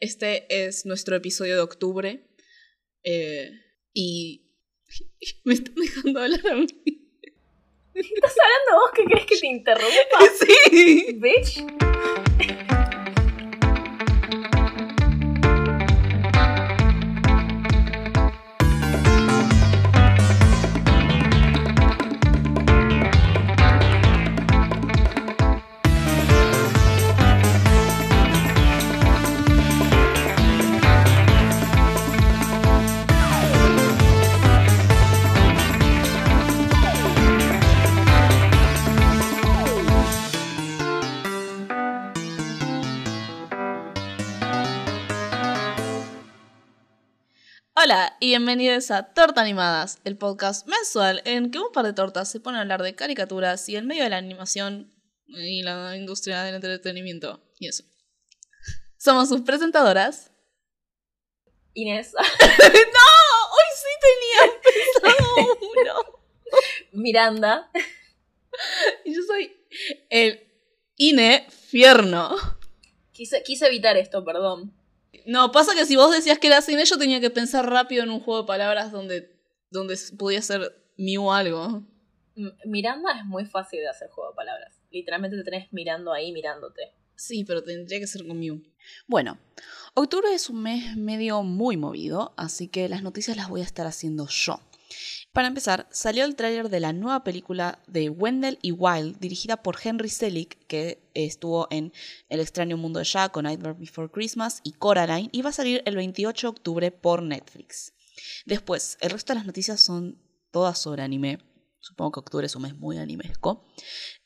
este es nuestro episodio de octubre. eh, y me están dejando hablar a mí. ¿Estás hablando vos que crees que te interrumpa? Sí. Bitch. Hola y bienvenidos a Torta Animadas, el podcast mensual en que un par de tortas se ponen a hablar de caricaturas y el medio de la animación y la industria del entretenimiento y eso. Somos sus presentadoras. Inés. ¡No! Hoy sí tenía pensado uno. Miranda. Y yo soy el Ine Fierno. Quise, quise evitar esto, perdón. No, pasa que si vos decías que era cine, yo tenía que pensar rápido en un juego de palabras donde, donde podía ser Mew algo. Miranda es muy fácil de hacer juego de palabras. Literalmente te tenés mirando ahí, mirándote. Sí, pero tendría que ser con Mew. Bueno, octubre es un mes medio muy movido, así que las noticias las voy a estar haciendo yo. Para empezar, salió el tráiler de la nueva película de Wendell y Wild, dirigida por Henry Selick, que estuvo en El extraño mundo de Jack, con Nightmare Before Christmas y Coraline, y va a salir el 28 de octubre por Netflix. Después, el resto de las noticias son todas sobre anime. Supongo que octubre es un mes muy animesco.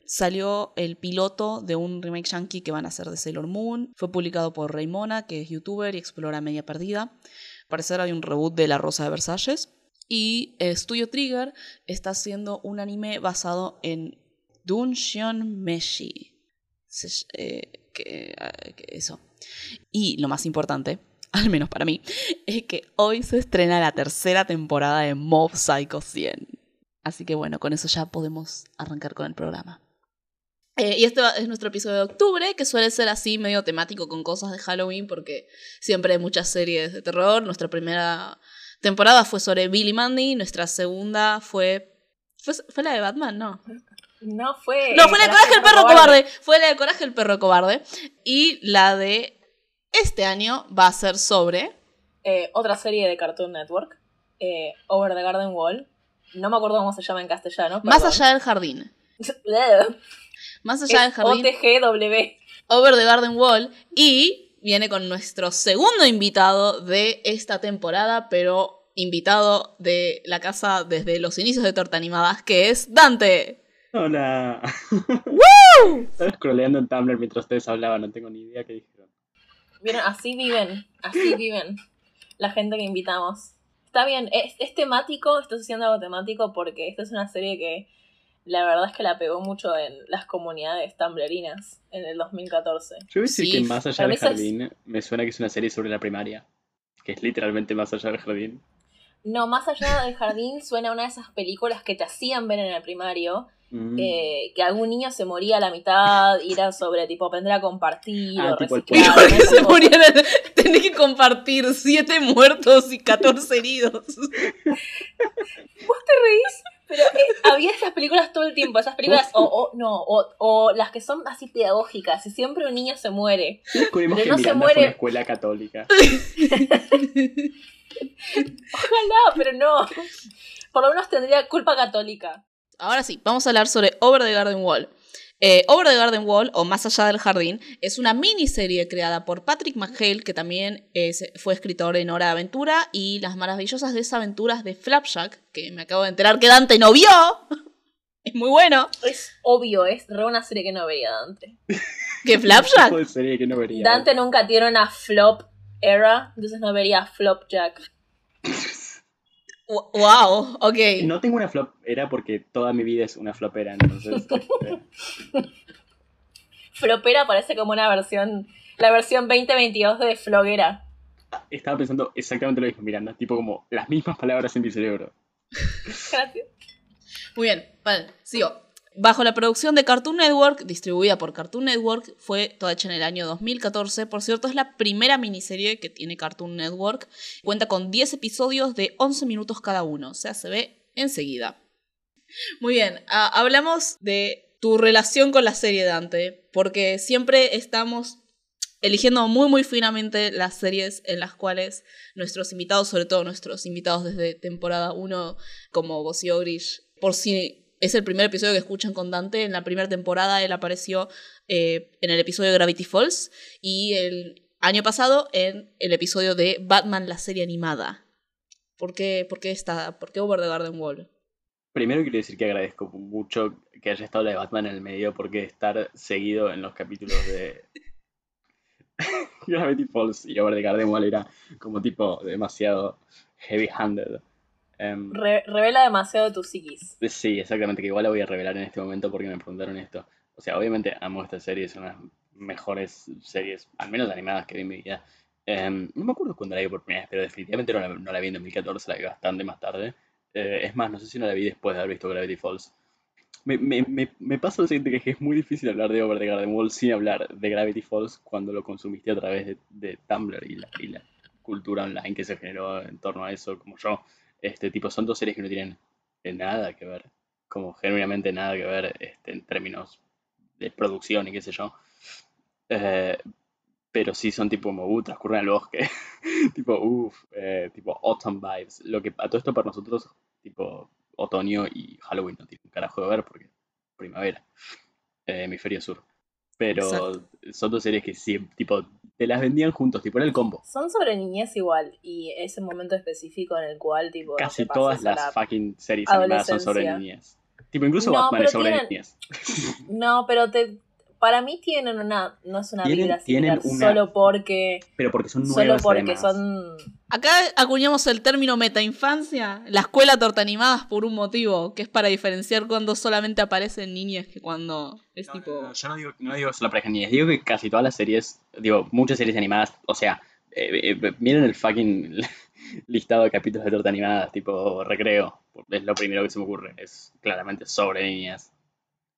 Salió el piloto de un remake yankee que van a hacer de Sailor Moon. Fue publicado por Raymona, que es youtuber y explora media perdida. Parecer hay un reboot de La Rosa de Versalles. Y Studio Trigger está haciendo un anime basado en Dunshion Meshi. Eh, eh, que eso. Y lo más importante, al menos para mí, es que hoy se estrena la tercera temporada de Mob Psycho 100. Así que bueno, con eso ya podemos arrancar con el programa. Eh, y este es nuestro episodio de octubre, que suele ser así medio temático con cosas de Halloween, porque siempre hay muchas series de terror. Nuestra primera temporada fue sobre Billy Mandy, nuestra segunda fue... ¿Fue, fue la de Batman? No. No fue. No, fue la de Coraje el perro cobarde. Fue la de Coraje el perro cobarde. Y la de este año va a ser sobre... Eh, otra serie de Cartoon Network. eh, Over the Garden Wall. No me acuerdo cómo se llama en castellano. Más perdón. allá del jardín. Más allá del jardín. OTGW. Over the Garden Wall y viene con nuestro segundo invitado de esta temporada, pero invitado de la casa desde los inicios de Torta Animadas, que es Dante. Hola. Estaba scrolleando en Tumblr mientras ustedes hablaban, no tengo ni idea qué dijeron. Miren, así viven. Así viven. La gente que invitamos. Está bien, es, es temático, estás haciendo algo temático porque esta es una serie que la verdad es que la pegó mucho en las comunidades tumblerinas en el 2014. Yo voy a decir Sí, que Más allá del es- jardín me suena que es una serie sobre la primaria. Que es literalmente Más allá del jardín. No, más allá del jardín suena una de esas películas que te hacían ver en el primario, Mm. eh, que algún niño se moría a la mitad y era sobre tipo aprender a compartir Ah, o tipo el reciclar. ¿Por qué esas se morían? Tenés que compartir siete muertos y 14 heridos. ¿Vos te reís? Pero eh, había esas películas todo el tiempo, esas películas, o, o no, o, o las que son así pedagógicas, y siempre un niño se muere. Descubrimos Pero que no se muere. fue una escuela católica. Ojalá, pero no. Por lo menos tendría culpa católica. Ahora sí, vamos a hablar sobre Over the Garden Wall. Eh, Over the Garden Wall, o Más allá del jardín, es una miniserie creada por Patrick McHale, que también es- fue escritor en Hora de Aventura, y las maravillosas desaventuras de Flapjack, que me acabo de enterar que Dante no vio. es muy bueno. Es obvio, es re una serie que no vería Dante. ¿Que Flapjack? Serie que no vería. Dante nunca tiene una flop era, entonces no vería Flopjack. Wow, ok. No tengo una flop, era porque toda mi vida es una flopera, entonces. este, Flopera parece como una versión, la versión 2022 de Floguera. estaba pensando exactamente lo mismo, Miranda. Tipo como las mismas palabras en mi cerebro. Gracias. Muy bien, vale, sigo. Bajo la producción de Cartoon Network, distribuida por Cartoon Network, fue toda hecha en el año 2014. Por cierto, es la primera miniserie que tiene Cartoon Network. Cuenta con 10 episodios de 11 minutos cada uno, o sea, se ve enseguida. Muy bien, ah, hablamos de tu relación con la serie Dante, porque siempre estamos eligiendo muy muy finamente las series en las cuales nuestros invitados, sobre todo nuestros invitados desde temporada 1 como Bossy Ogrish, por si es el primer episodio que escuchan con Dante. En la primera temporada él apareció eh, en el episodio de Gravity Falls y el año pasado en el episodio de Batman, la serie animada. ¿Por qué, por qué, está, por qué Over the Garden Wall? Primero quiero decir que agradezco mucho que haya estado la de Batman en el medio porque estar seguido en los capítulos de Gravity Falls y Over the Garden Wall era como tipo demasiado heavy-handed. Em, revela demasiado tu psiquis. Sí, exactamente, que igual la voy a revelar en este momento porque me preguntaron esto. O sea, obviamente amo esta serie, es una de las mejores series, al menos animadas que vi en mi vida. Em, no me acuerdo cuándo la vi por primera vez, pero definitivamente no la, vi en 2014, la vi bastante más tarde. Eh, es más, no sé si no la vi después de haber visto Gravity Falls. Me, me, me, pasa lo siguiente, que es muy difícil hablar de Over the Garden Wall sin hablar de Gravity Falls cuando lo consumiste a través de, de Tumblr y la, y la cultura online que se generó en torno a eso, como yo. Este tipo, son dos series que no tienen nada que ver, como genuinamente nada que ver este, en términos de producción y qué sé yo. Eh, pero sí son tipo como, uh, transcurren el bosque. tipo, uff, eh, tipo autumn vibes. Lo que a todo esto para nosotros, tipo otoño y Halloween no tiene un carajo de ver porque primavera, eh, hemisferio sur. Pero son dos series que sí, tipo, te las vendían juntos, tipo, era el combo. Son sobre niñez igual, y ese momento específico en el cual, tipo. Casi todas las fucking series animadas son sobre niñez. Tipo, incluso Batman es sobre niñez. No, pero te, para mí tienen una, no es una vida similar solo porque... Pero porque son nuevas Solo porque son... Acá acuñamos el término metainfancia, la escuela torta animadas por un motivo, que es para diferenciar cuando solamente aparecen niñas que cuando es tipo... yo no digo, no digo solo para niñas, digo que casi todas las series, digo, muchas series animadas, o sea, eh, eh, miren el fucking listado de capítulos de torta animadas, tipo recreo, es lo primero que se me ocurre, es claramente sobre niñas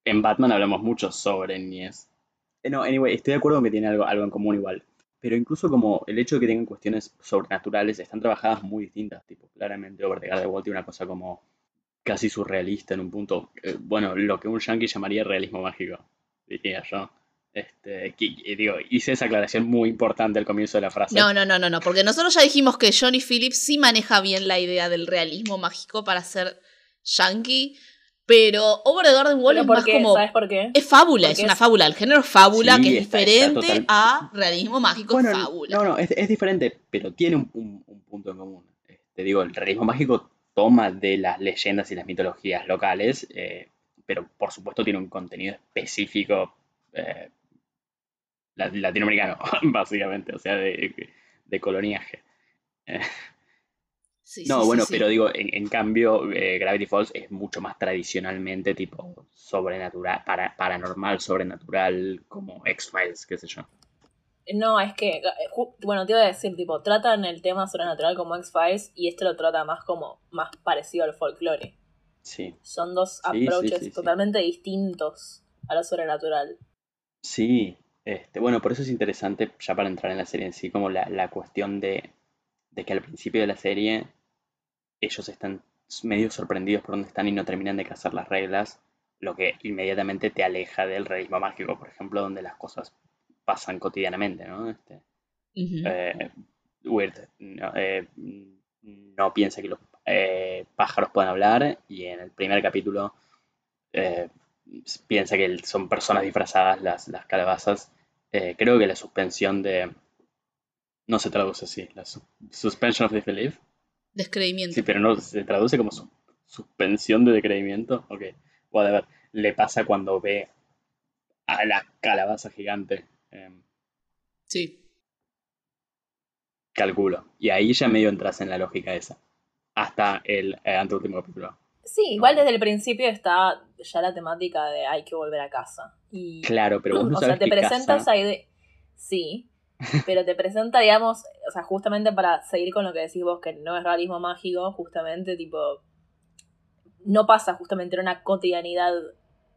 en Batman hablamos mucho sobre niñez. Eh, no, anyway, estoy de acuerdo con que tiene algo, algo en común igual. Pero incluso como el hecho de que tengan cuestiones sobrenaturales están trabajadas muy distintas. Tipo, claramente Over the Garden tiene una cosa como casi surrealista en un punto. Eh, bueno, lo que un yankee llamaría realismo mágico, diría yo. Este, digo, hice esa aclaración muy importante al comienzo de la frase. No, no, no, no, no, porque nosotros ya dijimos que Johnny Phillips sí maneja bien la idea del realismo mágico para ser yankee, pero Over the Garden Wall es más como. ¿Sabes por qué? Es fábula, es una fábula. El género fábula que es diferente a realismo mágico es fábula. No, no, es, diferente, pero tiene un, punto en común. Te este, digo, el realismo mágico toma de las leyendas y las mitologías locales, eh, pero por supuesto tiene un contenido específico eh, latinoamericano, básicamente, o sea, de, de coloniaje. No, bueno, pero digo, en, cambio, eh, Gravity Falls es mucho más tradicionalmente tipo sobrenatural, para, paranormal, sobrenatural, como X-Files, qué sé yo. No, es que, eh, bueno, te iba a decir, tipo, tratan el tema sobrenatural como X-Files y este lo trata más como, más parecido al folclore. Sí. Son dos approaches totalmente distintos a lo sobrenatural. Sí, este, bueno, por eso es interesante, ya para entrar en la serie en sí, como la, la cuestión de, de que al principio de la serie ellos están medio sorprendidos por dónde están y no terminan de cazar las reglas, lo que inmediatamente te aleja del realismo mágico, por ejemplo, donde las cosas pasan cotidianamente, ¿no? Este, eh, weird, eh, no, piensa que los eh, pájaros puedan hablar y en el primer capítulo piensa que son personas disfrazadas las, las calabazas. creo que la suspensión de... No se traduce así, la suspension of disbelief Descreimiento. Sí, pero no se traduce como suspensión de decreimiento. Ok. Bueno, a ver, le pasa cuando ve a la calabaza gigante. Em, sí. Calculo. Y ahí ya medio entras en la lógica esa. Hasta el eh, anteúltimo capítulo. Sí, igual desde el principio está ya la temática de hay que volver a casa. Y, claro, pero vos no O sea, te presentas ahí de... Sí, pero te presenta, digamos, o sea, justamente para seguir con lo que decís vos, que no es realismo mágico, justamente, tipo, no pasa justamente en una cotidianidad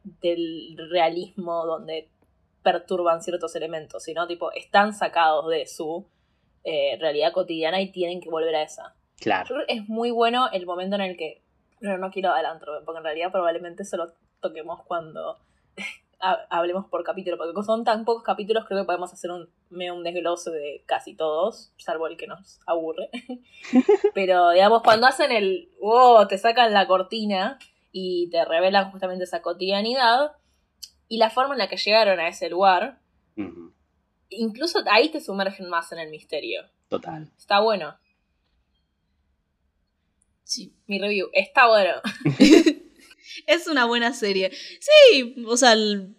del realismo donde perturban ciertos elementos, sino tipo están sacados de su eh, realidad cotidiana y tienen que volver a esa. Claro. es muy bueno el momento en el que. Pero no quiero adelantarme, porque en realidad probablemente se lo toquemos cuando hablemos por capítulo, porque como son tan pocos capítulos, creo que podemos hacer un, medio un desglose de casi todos, salvo el que nos aburre. Pero digamos, cuando hacen el. ¡Wow! Te sacan la cortina y te revelan justamente esa cotidianidad y la forma en la que llegaron a ese lugar, incluso ahí te sumergen más en el misterio. Total. Está bueno. Sí. Mi review, está bueno. Es una buena serie. Sí, o sea, el-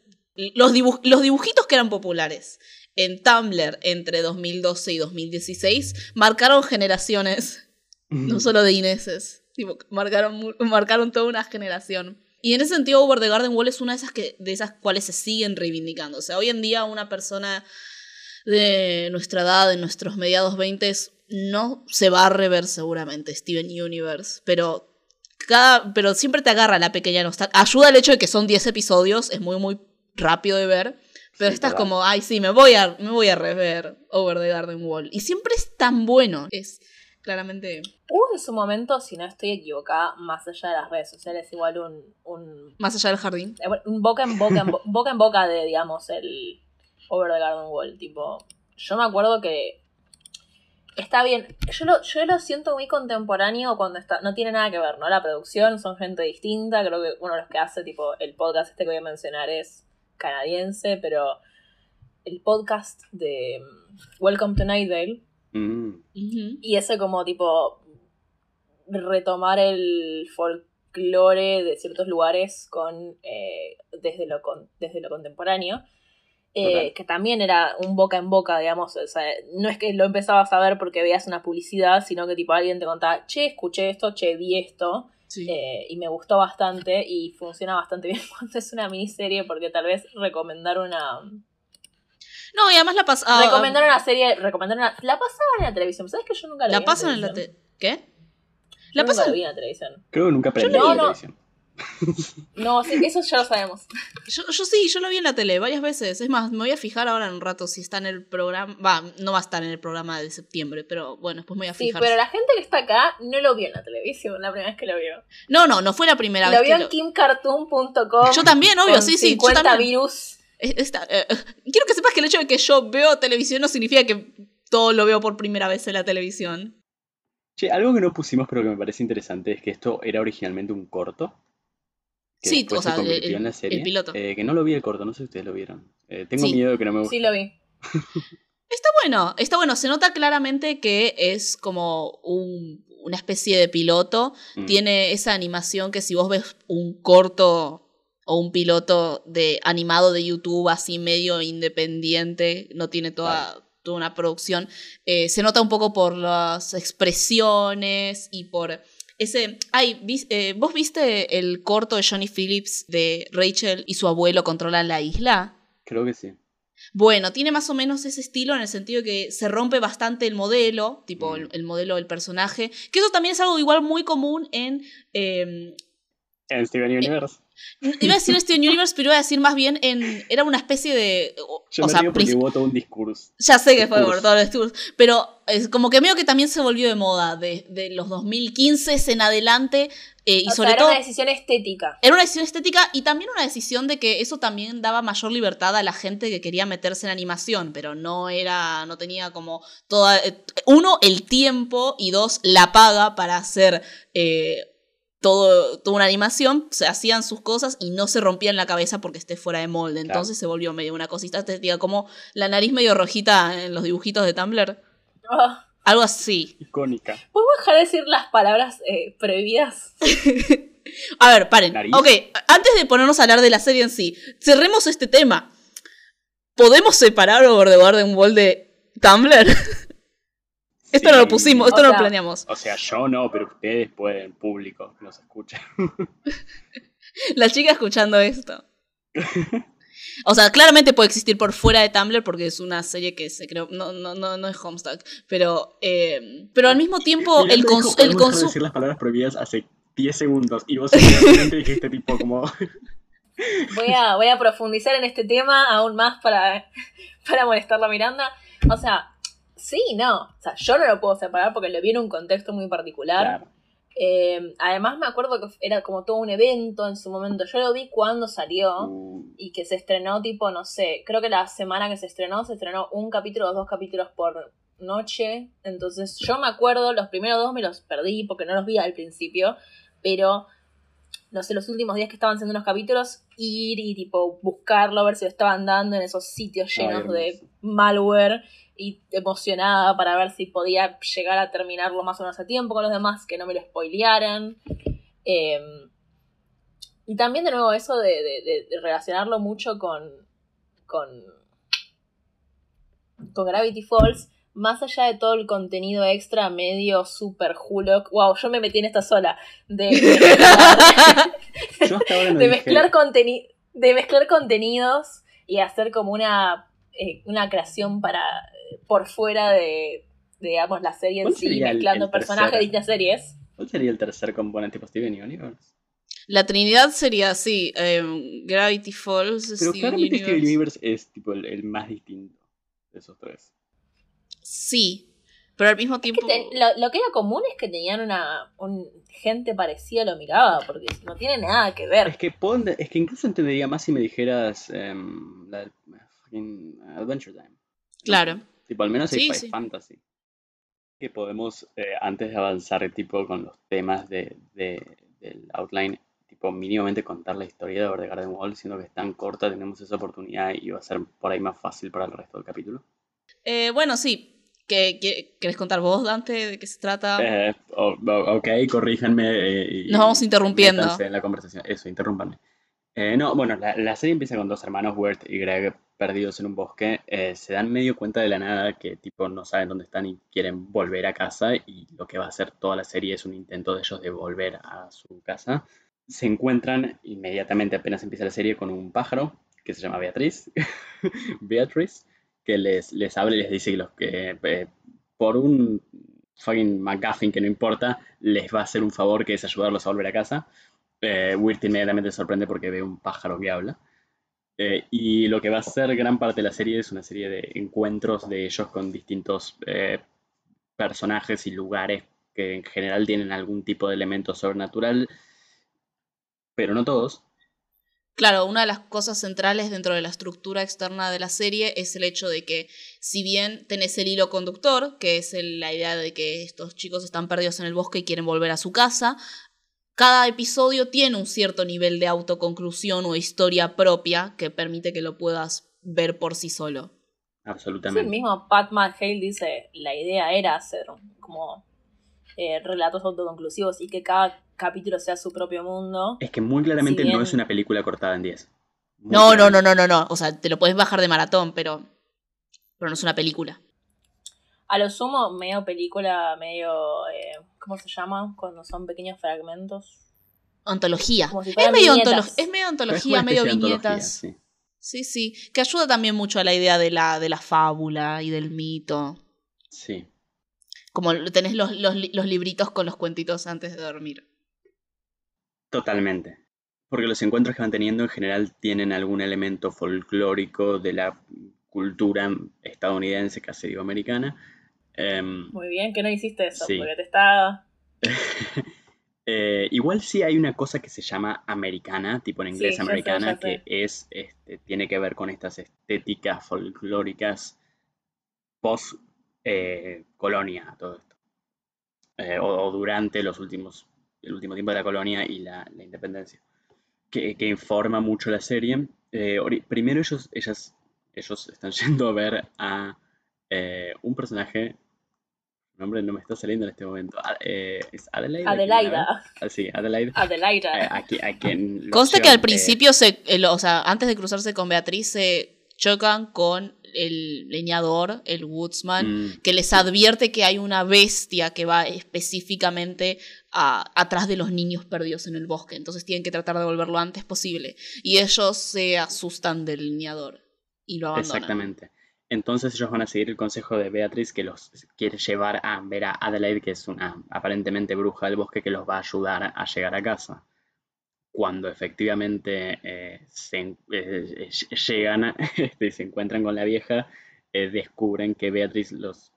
los, dibuj- los dibujitos que eran populares en Tumblr entre 2012 y 2016 marcaron generaciones, no solo de Ineses, tipo, marcaron, marcaron toda una generación. Y en ese sentido, Over the Garden Wall es una de esas, que, de esas cuales se siguen reivindicando. O sea, hoy en día una persona de nuestra edad, de nuestros mediados 20, no se va a rever seguramente Steven Universe, pero cada, pero siempre te agarra la pequeña nostalgia. Ayuda el hecho de que son 10 episodios, es muy, muy rápido de ver. Pero Sí, estás como, ay, sí, me voy, a, me voy a rever Over the Garden Wall. Y siempre es tan bueno. Es claramente Hubo en su momento, si no estoy equivocada, más allá de las redes sociales, igual un, un, más allá del jardín. eh, un boca en boca en bo- boca en boca de, digamos, el Over the Garden Wall. Tipo, yo me acuerdo que está bien. Yo lo, yo lo siento muy contemporáneo cuando está. No tiene nada que ver, ¿no? La producción son gente distinta. Creo que uno de los que hace, tipo, el podcast este que voy a mencionar es canadiense, pero el podcast de mm, Welcome to Night Vale Mm. Y ese como tipo retomar el folclore de ciertos lugares con eh, desde lo con- desde lo contemporáneo eh, que también era un boca en boca digamos o sea, no es que lo empezabas a ver porque veías una publicidad sino que tipo alguien te contaba che escuché esto che vi esto Sí. eh, y me gustó bastante y funciona bastante bien cuando es una miniserie porque tal vez recomendar una no, y además la pasaban. recomendar una serie recomendar una la pasaban en la televisión sabes que yo nunca la, la vi pasan en la televisión? te- ¿Qué? La pasan. la vi en la televisión Creo que nunca aprendí no, la no. televisión. No, sí, eso ya lo sabemos. Yo, yo sí, yo lo vi en la tele varias veces. Es más, me voy a fijar ahora en un rato si está en el programa. Va, no va a estar en el programa de septiembre, pero bueno, después me voy a Sí, fijar. pero la gente que está acá no lo vio en la televisión la primera vez que lo vio. No, no, no fue la primera Lo vez vio que en kimcartoon.com. Yo también, obvio, con sí, sí. Yo 50 también. virus. Eh, quiero que sepas que el hecho de que yo veo televisión no significa que todo lo veo por primera vez en la televisión. Che, algo que no pusimos pero que me parece interesante es que esto era originalmente un corto. Que Sí, o sea, se el- en la serie. el piloto. Eh, que no lo vi el corto, no sé si ustedes lo vieron. Eh, tengo Sí. miedo de que no me guste. Sí, lo vi. Está bueno, está bueno. Se nota claramente que es como un- una especie de piloto. Mm. Tiene esa animación que si vos ves un corto o un piloto de animado de YouTube así medio independiente, no tiene toda, toda una producción, eh, se nota un poco por las expresiones y por ese... Ay, vis- eh, ¿vos viste el corto de Johnny Phillips de Rachel y su abuelo controlan la isla? Creo que sí. Bueno, tiene más o menos ese estilo en el sentido que se rompe bastante el modelo, tipo Mm. el, el modelo del personaje, que eso también es algo igual muy común en... eh, En Steven Universe. Iba a decir Steven Universe, pero iba a decir más bien en... Era una especie de... O, Yo o me sea, porque hubo todo un discurso. ya sé que fue por discurso. todos los discursos, pero es como que medio que también se volvió de moda de, de los 2015 en adelante eh, y o sobre sea, era todo... una decisión estética. Era una decisión estética y también una decisión de que eso también daba mayor libertad a la gente que quería meterse en animación, pero no era, no tenía como toda, eh, uno, el tiempo y dos, la paga para hacer eh, todo, toda una animación, se hacían sus cosas y no se rompían la cabeza porque esté fuera de molde, Claro. entonces se volvió medio una cosita estética, como la nariz medio rojita en los dibujitos de Tumblr, Ah, algo así. Icónica. ¿Podemos dejar de decir las palabras eh, prohibidas? A ver, paren. Nariz. Ok, antes de ponernos a hablar de la serie en sí, cerremos este tema. ¿Podemos separar Over the Garden Wall de Tumblr? esto no lo pusimos, esto O no lo planeamos. O sea, yo no, pero ustedes pueden, público, nos escucha. La chica escuchando esto. O sea, claramente puede existir por fuera de Tumblr porque es una serie que se creó. No, no, no, no es Homestuck. Pero, eh, pero al mismo tiempo, el, cons- el consumo. decir las palabras prohibidas hace 10 segundos y vos dijiste tipo como... Voy a, voy a profundizar en este tema aún más para, para molestar a Miranda. O sea, sí, no. O sea, yo no lo puedo separar porque lo vi en un contexto muy particular. Claro. Eh, además me acuerdo que era como todo un evento en su momento. Yo lo vi cuando salió Uh, y que se estrenó tipo, no sé, creo que la semana que se estrenó, se estrenó un capítulo o dos capítulos por noche. Entonces yo me acuerdo, los primeros dos me los perdí porque no los vi al principio, pero no sé, los últimos días que estaban haciendo los capítulos, ir y tipo buscarlo, ver si lo estaban dando en esos sitios Ay, llenos de malware y emocionada para ver si podía llegar a terminarlo más o menos a tiempo con los demás, que no me lo spoilearan. Eh, y también de nuevo eso de, de- de- de relacionarlo mucho con, con, con Gravity Falls, más allá de todo el contenido extra medio super Hulk, wow, yo me metí en esta sola, de, de mezclar, conteni- de mezclar contenidos y hacer como una, eh, una creación para por fuera de, de, digamos, la serie en ¿Cuál sí, el- mezclando el personajes de distintas series. ¿Cuál sería el tercer componente tipo Steven Universe? La Trinidad sería así: em, Gravity Falls, Pero Steven claramente Steven Universe. Es tipo el, el más distinto de esos tres. Sí, pero al mismo Que tiempo. te- lo, lo que era común es que tenían una un, gente parecida lo miraba, porque no tiene nada que ver. Es que, es que incluso entendería más si me dijeras em, la del fucking Adventure Time. Claro. Tipo, al menos hay Sí, fa- sí. fantasy. Que podemos, eh, antes de avanzar tipo con los temas de, de- del outline, tipo mínimamente contar la historia de Over the Garden Wall, siendo que es tan corta, tenemos esa oportunidad y va a ser por ahí más fácil para el resto del capítulo. Eh, bueno, sí. ¿Qué, qué- querés contar vos, Dante, de qué se trata? Eh, ok, corríjanme. eh, Nos vamos interrumpiendo. en la conversación. Eso, interrúmpanme. Eh, no, bueno, la, la serie empieza con dos hermanos, Wirt y Greg, perdidos en un bosque. Eh, se dan medio cuenta de la nada que, tipo, no saben dónde están y quieren volver a casa. Y lo que va a hacer toda la serie es un intento de ellos de volver a su casa. Se encuentran inmediatamente, apenas empieza la serie, con un pájaro que se llama Beatriz. Beatriz, que les, les habla y les dice que, que eh, por un fucking McGuffin que no importa, les va a hacer un favor que es ayudarlos a volver a casa. Eh, Wirt inmediatamente sorprende porque ve un pájaro que habla. Eh, y lo que va a ser gran parte de la serie es una serie de encuentros de ellos con distintos eh, personajes y lugares que en general tienen algún tipo de elemento sobrenatural, pero no todos. Claro, una de las cosas centrales dentro de la estructura externa de la serie es el hecho de que si bien tenés el hilo conductor, que es la idea de que estos chicos están perdidos en el bosque y quieren volver a su casa, cada episodio tiene un cierto nivel de autoconclusión o historia propia que permite que lo puedas ver por sí solo. Sí, el Absolutamente. mismo Pat McHale dice, la idea era hacer como eh, relatos autoconclusivos y que cada capítulo sea su propio mundo. Es que muy claramente Si bien- no es una película cortada en 10. Muy No, no, no, no, no, no. O sea, te lo puedes bajar de maratón, pero, pero no es una película. A lo sumo, medio película, medio... eh, ¿Cómo se llama? Cuando son pequeños fragmentos. Si Es medio, antolo- es medio una medio viñetas. sí. Sí, sí, que ayuda también mucho a la idea de la, de la fábula y del mito. Sí. Como tenés los, los, los libritos con los cuentitos antes de dormir. Totalmente. Porque los encuentros que van teniendo en general tienen algún elemento folclórico de la cultura estadounidense, casi digo americana. Em, Muy bien que no hiciste eso, Sí. porque te está... eh, igual sí hay una cosa que se llama americana, tipo en Sí, inglés ya sé, americana, ya sé. que es, este, tiene que ver con estas estéticas folclóricas post eh, colonia, todo esto. Eh, o, o durante los últimos, el último tiempo de la colonia y la, la independencia. Que, que informa mucho la serie. Eh, primero ellos, ellas, ellos están yendo a ver a eh, un personaje. su nombre no me está saliendo en este momento. A- eh, ¿Es Adelaide? Adelaida. Ah, sí, Adelaide. Adelaida. Eh, a, qui- a quien los Consta que al eh, principio, se, el- o sea, antes de cruzarse con Beatriz, se chocan con el leñador, el woodsman, mm, que les advierte que hay una bestia que va específicamente a- atrás de los niños perdidos en el bosque. Entonces tienen que tratar de volver lo antes posible. Y ellos se asustan del leñador y lo abandonan. Exactamente. Entonces ellos van a seguir el consejo de Beatriz que los quiere llevar a ver a Adelaide, que es una aparentemente bruja del bosque que los va a ayudar a llegar a casa. cuando efectivamente eh, eh, llegan este, y se encuentran con la vieja, eh, descubren que Beatriz los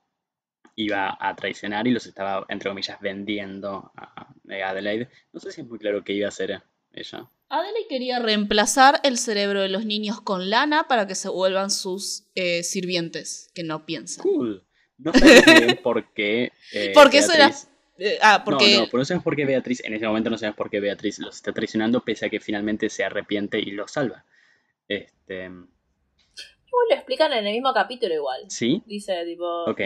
iba a traicionar y los estaba, entre comillas, vendiendo a Adelaide. No sé si es muy claro qué iba a hacer ella. Adelaide quería reemplazar el cerebro de los niños con lana para que se vuelvan sus sirvientes, que no piensan. Cool. No sé bien por qué. Porque eso era eh, ah, porque... No, no, pero no sabemos por qué Beatriz, en ese momento no sabemos por qué Beatriz los está traicionando, pese a que finalmente se arrepiente y los salva. Este... Igual lo explican en el mismo capítulo igual. ¿Sí? Dice, tipo... Ok.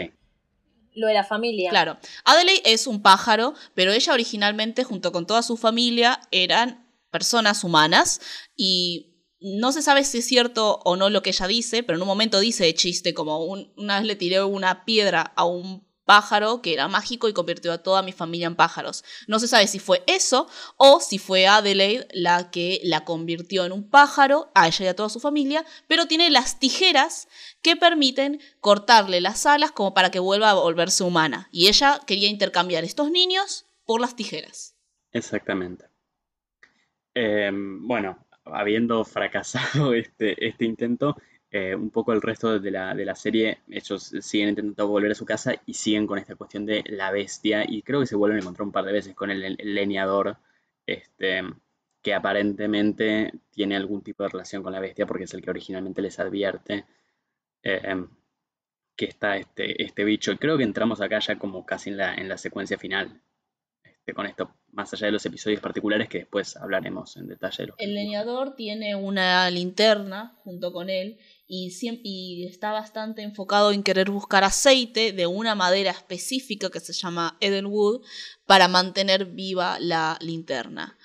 Lo de la familia. Claro. Adelaide es un pájaro, pero ella originalmente, junto con toda su familia, eran personas humanas y no se sabe si es cierto o no lo que ella dice, pero en un momento dice de chiste, como una vez le tiré una piedra a un pájaro que era mágico y convirtió a toda mi familia en pájaros. No se sabe si fue eso o si fue Adelaide la que la convirtió en un pájaro, a ella y a toda su familia, pero tiene las tijeras que permiten cortarle las alas como para que vuelva a volverse humana. Y ella quería intercambiar estos niños por las tijeras. Exactamente. Em, bueno, habiendo fracasado este, este intento, eh, un poco el resto de la, de la, serie, ellos siguen intentando volver a su casa y siguen con esta cuestión de la bestia y creo que se vuelven a encontrar un par de veces con el, leñador, este, que aparentemente tiene algún tipo de relación con la bestia porque es el que originalmente les advierte eh, que está este, este bicho. Creo que entramos acá ya como casi en la, en la secuencia final. Este, con esto, más allá de los episodios particulares que después hablaremos en detalle. el leñador tiene una linterna junto con él y, está bastante enfocado en querer buscar aceite de una madera específica que se llama Edenwood para mantener viva la linterna.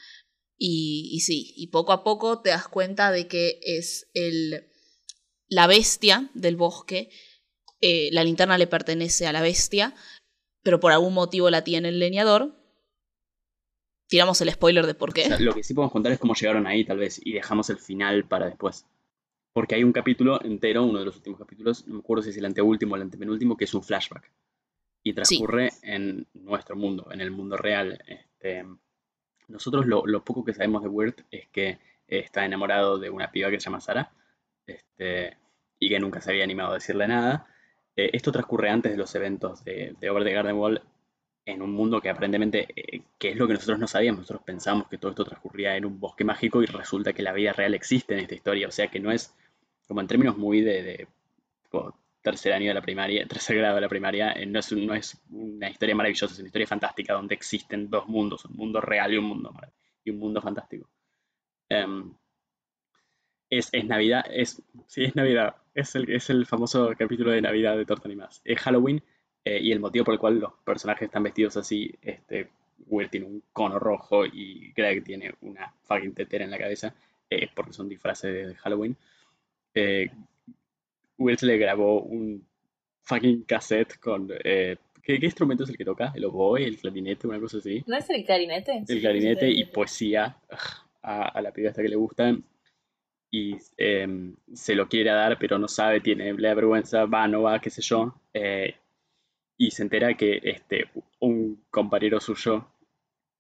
Y, sí, y poco a poco te das cuenta de que es el, la bestia del bosque. Eh, la linterna le pertenece a la bestia, pero por algún motivo la tiene el leñador. Tiramos el spoiler de por qué. lo que sí podemos contar es cómo llegaron ahí, tal vez, y dejamos el final para después porque hay un capítulo entero, uno de los últimos capítulos, no me acuerdo si es el anteúltimo o el antepenúltimo, que es un flashback. Y transcurre en nuestro mundo, en el mundo real. Este, nosotros lo, poco que sabemos de Wirt es que está enamorado de una piba que se llama Sara este, y que nunca se había animado a decirle nada. Eh, esto transcurre antes de los eventos de, de Over the Garden Wall en un mundo que aparentemente, eh, que es lo que nosotros no sabíamos, nosotros pensamos que todo esto transcurría en un bosque mágico y resulta que la vida real existe en esta historia, o sea que no es como en términos muy de, tercer año de la primaria, tercer grado de la primaria, eh, no, es no es una historia maravillosa, es una historia fantástica donde existen dos mundos, un mundo real y un mundo, y un mundo fantástico. Em, es, Navidad, es, sí, es Navidad, es el, es el famoso capítulo de Navidad de Torta Animadas. Es Halloween eh, y el motivo por el cual los personajes están vestidos así, este, Will tiene un cono rojo y Greg tiene una fucking tetera en la cabeza, es porque son disfraces de Halloween eh, le grabó un fucking cassette con... Eh, ¿qué, instrumento es el que toca? ¿El oboe, el clarinete, una cosa así? ¿No es el clarinete? El clarinete y poesía a, la piba esta que le gusta. Y em, se lo quiere dar, pero no sabe, tiene la vergüenza, va, no va, qué sé yo. Y se entera que este, un compañero suyo,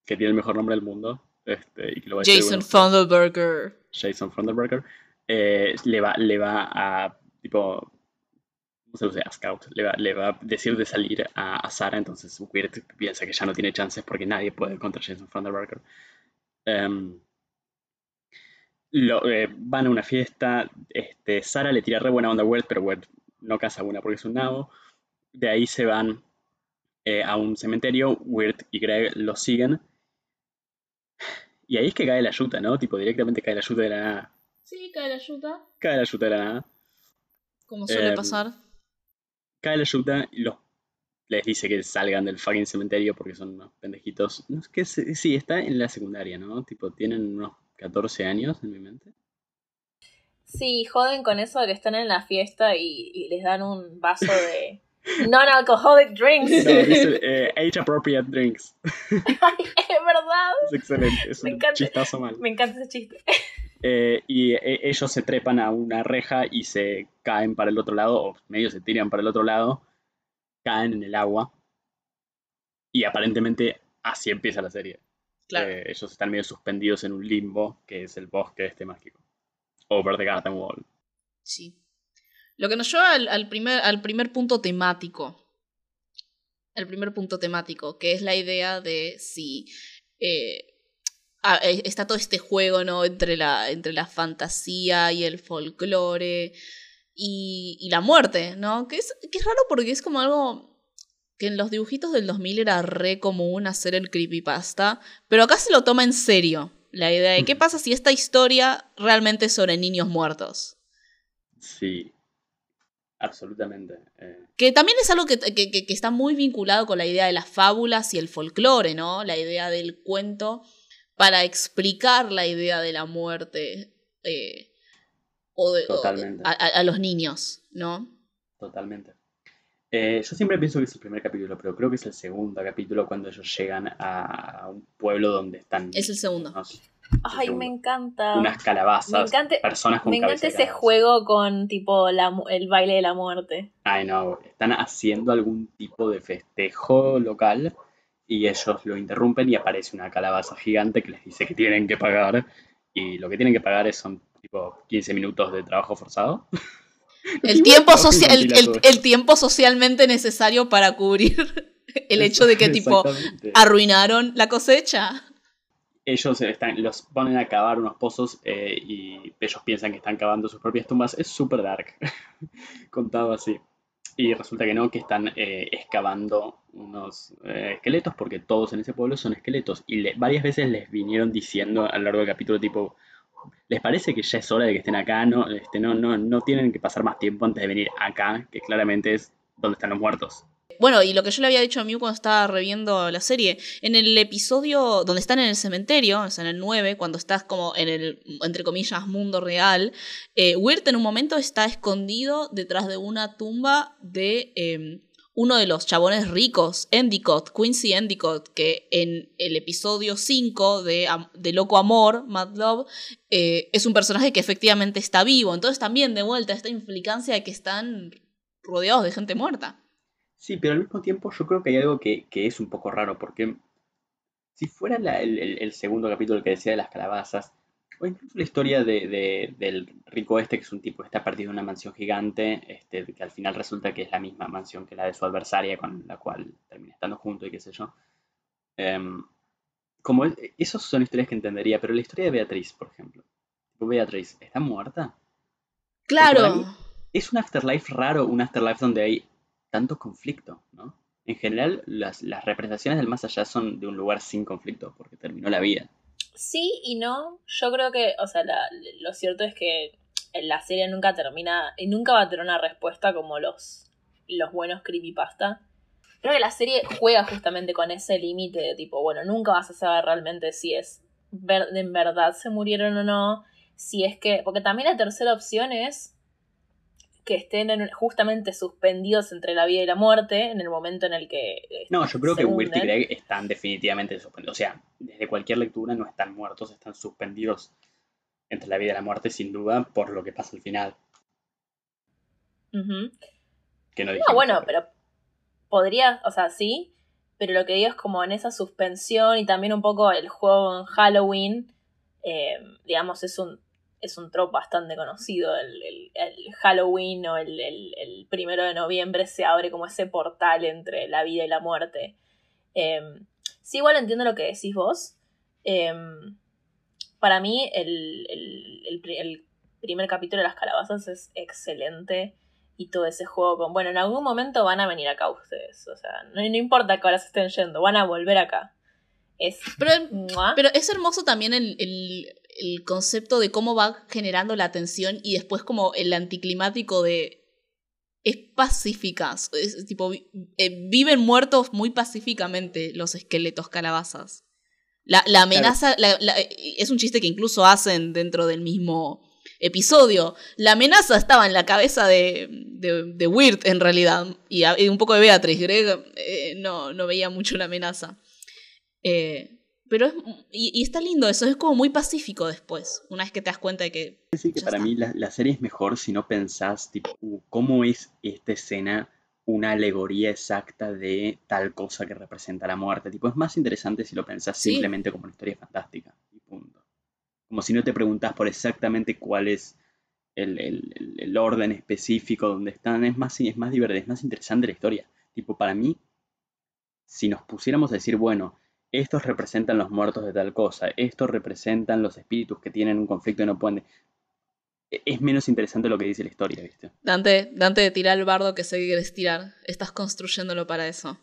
que tiene el mejor nombre del mundo, este, y que lo va a Jason Fundelberger. Jason Fundelberger eh, le, va, le va a, tipo, ¿cómo se usa? A Scout, le va, le va a decir de salir a, a Sara, entonces Weird piensa que ya no tiene chances porque nadie puede contra Jason Funderburker. Um, lo, eh, van a una fiesta, este, Sara le tira re buena onda a Weird, pero Weird no casa una porque es un nabo. De ahí se van eh, a un cementerio, Weird y Greg lo siguen. Y ahí es que cae la yuta, ¿no? Tipo, directamente cae la yuta de la nada. Sí, cae la yuta. Cae la yuta de la nada. Como suele em, pasar. Cae la yuta y los, les dice que salgan del fucking cementerio porque son unos pendejitos. No, es que sí, está en la secundaria, ¿no? Tipo, tienen unos 14 años en mi mente. Sí, joden con eso de que están en la fiesta y, les dan un vaso de non-alcoholic drinks. No, dice eh, age appropriate drinks. Ay, es verdad. Es excelente, es un chistazo mal. Me encanta ese chiste. Eh, y eh, ellos se trepan a una reja y se caen para el otro lado, o medio se tiran para el otro lado, caen en el agua. Y aparentemente así empieza la serie. Claro. Eh, ellos están medio suspendidos en un limbo, que es el bosque este mágico. Over the Garden Wall. Sí. Lo que nos lleva al, al primer, al primer punto temático. El primer punto temático, que es la idea de si eh, eh, está todo este juego, ¿no? Entre la, entre la fantasía y el folclore y, y la muerte, ¿no? Que es, que es raro porque es como algo que en los dibujitos del 2000 era re común hacer el creepypasta, pero acá se lo toma en serio la idea de qué pasa si esta historia realmente es sobre niños muertos. Sí, absolutamente. eh, Que también es algo que, que- que- está muy vinculado con la idea de las fábulas y el folclore, ¿no? La idea del cuento para explicar la idea de la muerte eh, o de, o- a, a- a los niños, ¿no? totalmente. Eh, yo siempre pienso que es el primer capítulo, pero creo que es el segundo capítulo cuando ellos llegan a un pueblo donde están Es el segundo. unos- Ay, me encanta. unas calabazas, Me encanta, personas con me encanta ese juego con tipo la mu- el baile de la muerte. Ay, no, están haciendo algún tipo de festejo local y ellos lo interrumpen y aparece una calabaza gigante que les dice que tienen que pagar y lo que tienen que pagar es, son tipo 15 minutos de trabajo forzado. El tiempo, Trabajo socia- el, tiempo socialmente necesario para cubrir el hecho de que tipo arruinaron la cosecha. Ellos están, los ponen a cavar unos pozos eh, y ellos piensan que están cavando sus propias tumbas. Es súper dark, contado así. Y resulta que no, que están eh, excavando unos eh, esqueletos, porque todos en ese pueblo son esqueletos. Y varias veces les vinieron diciendo a lo largo del capítulo, tipo, ¿les parece que ya es hora de que estén acá? No, este, no, no, no tienen que pasar más tiempo antes de venir acá, que claramente es donde están los muertos. Bueno, y lo que yo le había dicho a Mew cuando estaba reviendo la serie, en el episodio donde están en el cementerio, o sea, en el 9, cuando estás como en el, entre comillas, mundo real, eh, Wirt en un momento está escondido detrás de una tumba de eh, uno de los chabones ricos, Endicott, Quincy Endicott, que en el episodio 5 de, de Loco Amor, Mad Love, eh, es un personaje que efectivamente está vivo. Entonces también de vuelta esta implicancia de que están rodeados de gente muerta. Sí, pero al mismo tiempo yo creo que hay algo que, que es un poco raro, porque si fuera la- el, el- el segundo capítulo que decía de las calabazas, o incluso la historia de, de- del rico este, que es un tipo que está perdido en una mansión gigante, este, que al final resulta que es la misma mansión que la de su adversaria, con la cual termina estando junto y qué sé yo. Em, como es- esas son historias que entendería, pero la historia de Beatriz, por ejemplo. Tipo, Beatriz, ¿está muerta? para Claro. Es un afterlife raro, un afterlife donde hay tanto conflicto, ¿no? En general, las, las representaciones del más allá son de un lugar sin conflicto, porque terminó la vida. Sí y no. Yo creo que, o sea, lo cierto es que la serie nunca termina y nunca va a tener una respuesta como los, los buenos creepypasta. Creo que la serie juega justamente con ese límite de tipo, bueno, nunca vas a saber realmente si es en verdad se murieron o no, si es que, porque también la tercera opción es que estén en- justamente suspendidos entre la vida y la muerte en el momento en el que eh, No, yo creo que Wirt y. Greg están definitivamente suspendidos. O sea, desde cualquier lectura no están muertos, están suspendidos entre la vida y la muerte, sin duda, por lo que pasa al final. Que no, No, bueno, pero podría, o sea, sí, pero lo que digo es como en esa suspensión y también un poco el juego en Halloween, eh, digamos, es un, es un trope bastante conocido. El, el- Halloween o el, el- primero de noviembre se abre como ese portal entre la vida y la muerte. Eh, sí, igual entiendo lo que decís vos. Eh, para mí, el primer capítulo de las calabazas es excelente y todo ese juego con, bueno, en algún momento van a venir acá ustedes, o sea, no, no importa que ahora se estén yendo, van a volver acá. Es... Pero, pero es hermoso también el, el- el concepto de cómo va generando la tensión y después como el anticlimático de... Es pacífica, es tipo, eh, viven muertos muy pacíficamente los esqueletos calabazas. La, la amenaza, la- la- es un chiste que incluso hacen dentro del mismo episodio. La amenaza estaba en la cabeza de, de, de Wirt, en realidad, y, a- y un poco de Beatriz. Greg eh, no, no veía mucho la amenaza. Eh, pero es, y, y está lindo eso, es como muy pacífico después, una vez que te das cuenta de que... para está. mí la, la serie es mejor si no pensás, tipo, "Uh, ¿cómo es esta escena una alegoría exacta de tal cosa que representa la muerte. Tipo, es más interesante si lo pensás Sí. simplemente como una historia fantástica. Y punto. Como si no te preguntás por exactamente cuál es el, el- el- el orden específico donde están. Es más, es más divertido, es más interesante la historia. Tipo, para mí, si nos pusiéramos a decir, bueno, estos representan los muertos de tal cosa, estos representan los espíritus que tienen un conflicto y no pueden... e- Es menos interesante lo que dice la historia, ¿viste? Dante, Dante, tira el bardo que sé que quieres tirar. Estás construyéndolo para eso.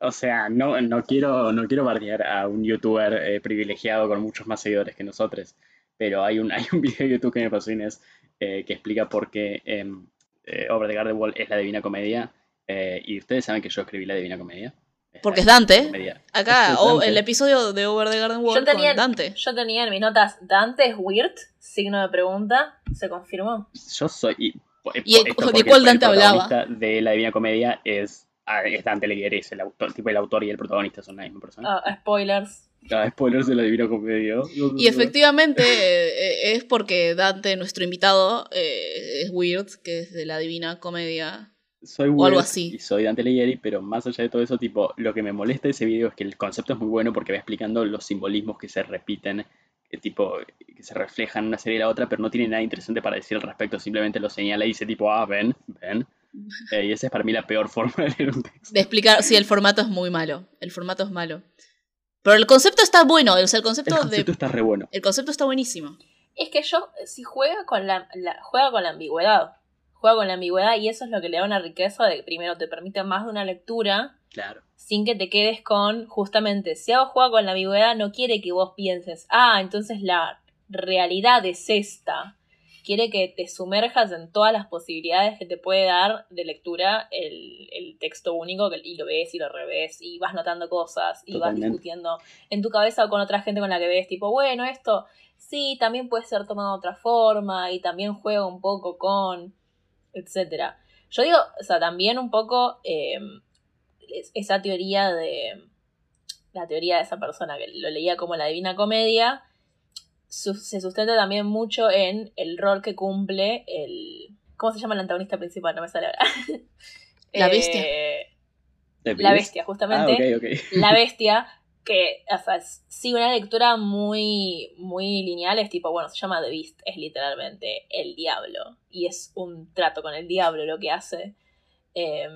O sea, no, no, quiero, no quiero bardear a un youtuber eh, privilegiado con muchos más seguidores que nosotros, pero hay un, hay un video de YouTube que me pasó Inés eh, que explica por qué em, eh, Over the Garden Wall es la Divina Comedia. eh, y ustedes saben que yo escribí la Divina Comedia. Porque es Dante. Acá, Es o Dante. el episodio de Over the Garden Wall Yo tenía, con Dante. yo tenía en mis notas Dante es weird, signo de pregunta, se confirmó. Yo soy. Y, ¿Y de- porque cuál el Dante hablaba? protagonista De la Divina Comedia es, ah, es Dante Alighieri, es el autor, tipo el autor y el protagonista son la misma persona. Ah, spoilers. Ah, spoilers de la Divina Comedia. Y efectivamente eh, es porque Dante, nuestro invitado, eh, es weird, que es de la Divina Comedia. Soy o algo así. y soy Dante Alighieri, pero más allá de todo eso, tipo, lo que me molesta de ese video es que el concepto es muy bueno porque va explicando los simbolismos que se repiten, eh, tipo, que se reflejan en una serie y la otra, pero no tiene nada interesante para decir al respecto, simplemente lo señala y dice tipo, ah, ven, ven. Eh, y esa es para mí la peor forma de leer un texto. De explicar, sí, el formato es muy malo. El formato es malo. Pero el concepto está bueno, o sea, el concepto, El concepto de. está re bueno. El concepto está buenísimo. Es que yo, si juega con la, la- juega con la ambigüedad. Juega con la ambigüedad y eso es lo que le da una riqueza de que primero te permite más de una lectura Claro. sin que te quedes con, justamente, si hago juega con la ambigüedad no quiere que vos pienses, ah, entonces la realidad es esta. Quiere que te sumerjas en todas las posibilidades que te puede dar de lectura el, el texto único que- y lo ves y lo revés y vas notando cosas y vas discutiendo en tu cabeza o con otra gente con la que ves, tipo, bueno, esto sí, también puede ser tomado de otra forma y también juega un poco con, etcétera. Yo digo, o sea, también un poco eh, es- esa teoría de la teoría de esa persona que lo leía como la Divina Comedia su- se sustenta también mucho en el rol que cumple el ¿cómo se llama el antagonista principal? No me sale ahora. La bestia. Eh, ¿The la bestia, Ah, justamente ok, ok. la bestia, que, o sea, es- sí, una lectura muy, muy lineal es tipo, bueno, se llama The Beast, es literalmente el diablo. Y es un trato con el diablo lo que hace eh,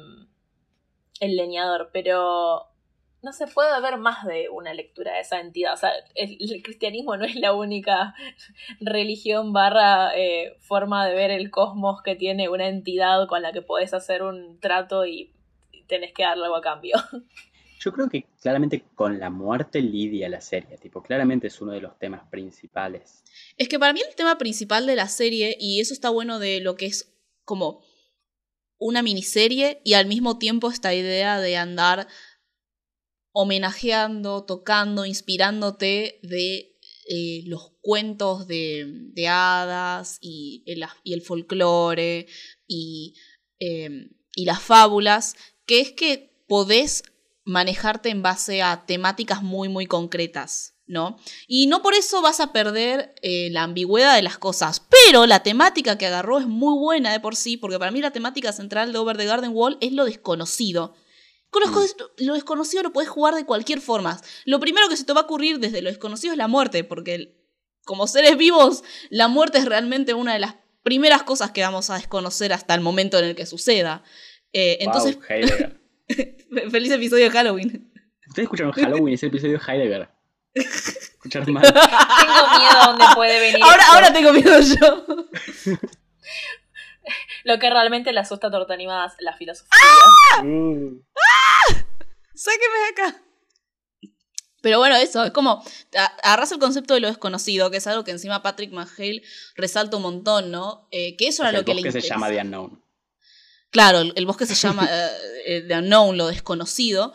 el leñador. Pero no se puede haber más de una lectura de esa entidad. O sea, el, el cristianismo no es la única religión barra eh, forma de ver el cosmos que tiene una entidad con la que podés hacer un trato y tenés que darle algo a cambio. Yo creo que claramente con la muerte lidia la serie, tipo, claramente es uno de los temas principales. Es que para mí el tema principal de la serie, y eso está bueno de lo que es como una miniserie, y al mismo tiempo esta idea de andar homenajeando, tocando, inspirándote de eh, los cuentos de, de hadas y el, el folclore y, eh, y las fábulas, que es que podés manejarte en base a temáticas muy, muy concretas. ¿no? Y no por eso vas a perder eh, la ambigüedad de las cosas. Pero la temática que agarró es muy buena de por sí, porque para mí la temática central de Over the Garden Wall es lo desconocido. Con lo, desco- lo desconocido lo puedes jugar de cualquier forma. Lo primero que se te va a ocurrir desde lo desconocido es la muerte, porque como seres vivos, la muerte es realmente una de las primeras cosas que vamos a desconocer hasta el momento en el que suceda. Eh, entonces, Wow. feliz episodio de Halloween. Ustedes escucharon Halloween, ese episodio de Heidegger. Escucharon mal. Tengo miedo a dónde puede venir. Ahora, esto. ahora tengo miedo yo. Lo que realmente le asusta a Torta Animada es la filosofía. Uh, Sáqueme de acá. Pero bueno, eso, es como, a- agarras el concepto de lo desconocido, que es algo que encima Patrick McHale resalta un montón, ¿no? Eh, que eso era el lo que le bosque se interesa. llama The Unknown. Claro, el, el bosque se llama eh, eh, The Unknown, lo desconocido.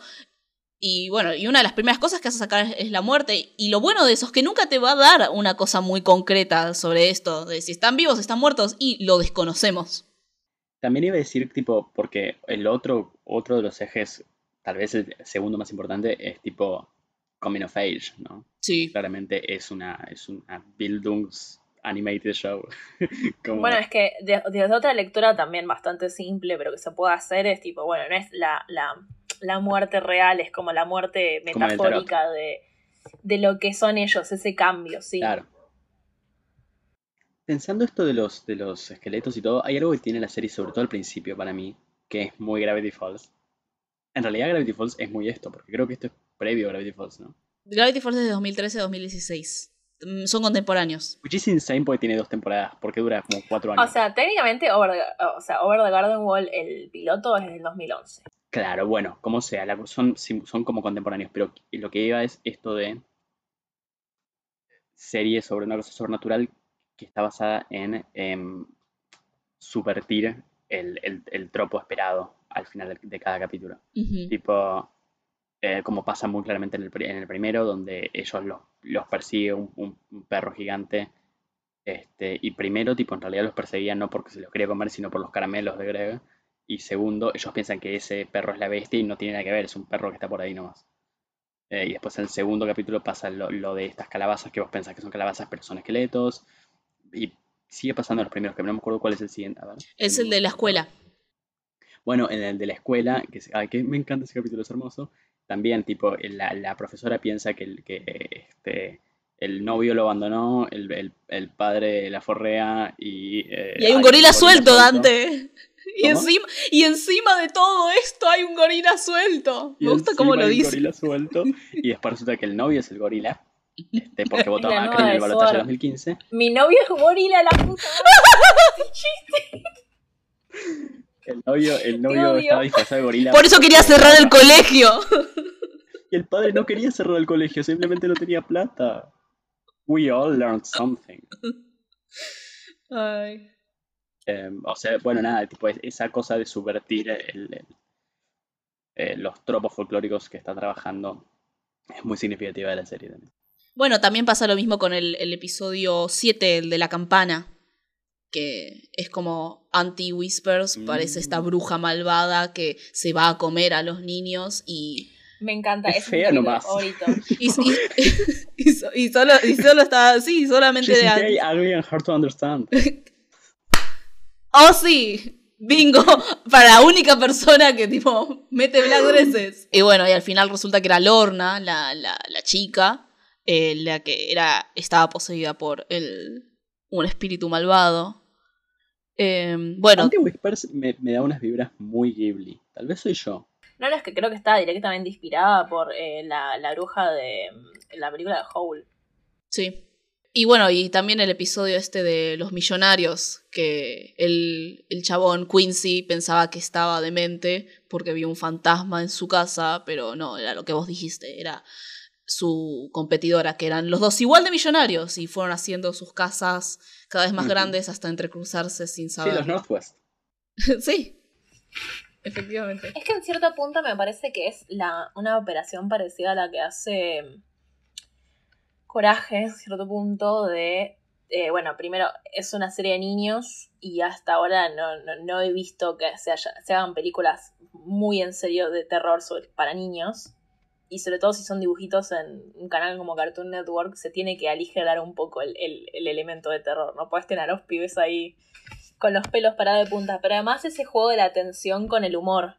Y bueno, y una de las primeras cosas que hace sacar es, es la muerte. Y lo bueno de eso es que nunca te va a dar una cosa muy concreta sobre esto, de si están vivos, están muertos, y lo desconocemos. También iba a decir, tipo, porque el otro, otro de los ejes, tal vez el segundo más importante, es tipo Coming of Age, ¿no? Sí. Claramente es una, es una Bildungs animated show. Como- Bueno, es que de- desde otra lectura también bastante simple, pero que se puede hacer, es tipo, bueno, no es la, la, la muerte real, es como la muerte metafórica de, de lo que son ellos, ese cambio, sí. Claro. Pensando esto de los, de los esqueletos y todo, hay algo que tiene la serie, sobre todo al principio para mí, que es muy Gravity Falls. En realidad Gravity Falls es muy esto, porque creo que esto es previo a Gravity Falls, ¿no? Gravity Falls es de 2013-2016. Mm, Son contemporáneos. Which is insane porque tiene dos temporadas, porque dura como cuatro años. O sea, técnicamente Over the, o sea, Over the Garden Wall, el piloto es del 2011. Claro, bueno, como sea, la- son, son como contemporáneos, pero lo que iba es esto de serie sobre una cosa sobrenatural que está basada en em, subvertir el, el- el tropo esperado al final de, de cada capítulo. Tipo, eh, como pasa muy claramente en el, en el primero, donde ellos los, los persigue un, un- un perro gigante. Este, y primero, tipo, en realidad los perseguían no porque se los quería comer, sino por los caramelos de Greg. Y segundo, ellos piensan que ese perro es la bestia y no tiene nada que ver, es un perro que está por ahí nomás. Eh, y después en el segundo capítulo pasa lo, lo de estas calabazas que vos pensás que son calabazas, pero son esqueletos. Y sigue pasando en los primeros, que no me acuerdo cuál es el siguiente. A ver. Es el de la escuela. Bueno, en el de la escuela, que, ay, que me encanta ese capítulo, es hermoso. También, tipo, la, la profesora piensa que, el, que este, el novio lo abandonó, el, el- el padre la forrea y... eh, Y hay un hay gorila suelto, Dante. Y encima, y encima de todo esto hay un gorila suelto. Y Me gusta cómo lo hay un dice. gorila suelto. Y después resulta que el novio es el gorila. Este, porque votó a Macri en el balotaje de 2015. Mi novio es gorila, la puta El novio, el novio estaba disfrazado de gorila. Por eso quería cerrar el colegio. Y el padre no quería cerrar el colegio, simplemente no tenía plata. We all learned something. Ay. Eh, o sea, bueno, nada, tipo es- esa cosa de subvertir el- el- eh, los tropos folclóricos que está trabajando es muy significativa de la serie también. Bueno, también pasa lo mismo con el, el episodio 7, el de la campana. Que es como anti-Whispers, parece esta Mm. bruja malvada que se va a comer a los niños y. Me encanta, Es es, fea mi nomás. favorito. Y, y- y so- y solo, y solo está. Sí, solamente She's de. very ugly and hard to understand. ¡Oh, sí! ¡Bingo! Para la única persona que, tipo, mete black dresses. Y bueno, y al final resulta que era Lorna, la, la, la chica, eh, la que era, estaba poseída por el, un espíritu malvado. Eh, bueno, Anti-Whispers me, me da unas vibras muy Ghibli. Tal vez soy yo. No, no, es que creo que está directamente inspirada por eh, la, la bruja de la película de Howl. sí. Y bueno, y también el episodio este de los millonarios, que el, el chabón Quincy pensaba que estaba demente porque vio un fantasma en su casa, pero no, era lo que vos dijiste, era su competidora, que eran los dos igual de millonarios y fueron haciendo sus casas cada vez más grandes hasta entrecruzarse sin Sí, saber. los Northwest. sí, efectivamente. Es que en cierto punto me parece que es la, una operación parecida a la que hace mm, Coraje, en cierto punto, de... eh, bueno, primero, es una serie de niños y hasta ahora no, no, no he visto que se, haya- se hagan películas muy en serio de terror sobre- para niños. Y sobre todo si son dibujitos en un canal como Cartoon Network, se tiene que aligerar un poco el, el- el elemento de terror. No puedes tener a los pibes ahí con los pelos parados de punta. Pero además ese juego de la tensión con el humor.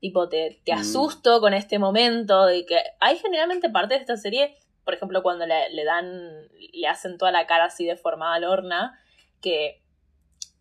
Tipo, te, te Mm. asusto con este momento de que hay generalmente parte de esta serie, por ejemplo, cuando le, le dan, le hacen toda la cara así deformada a Lorna, que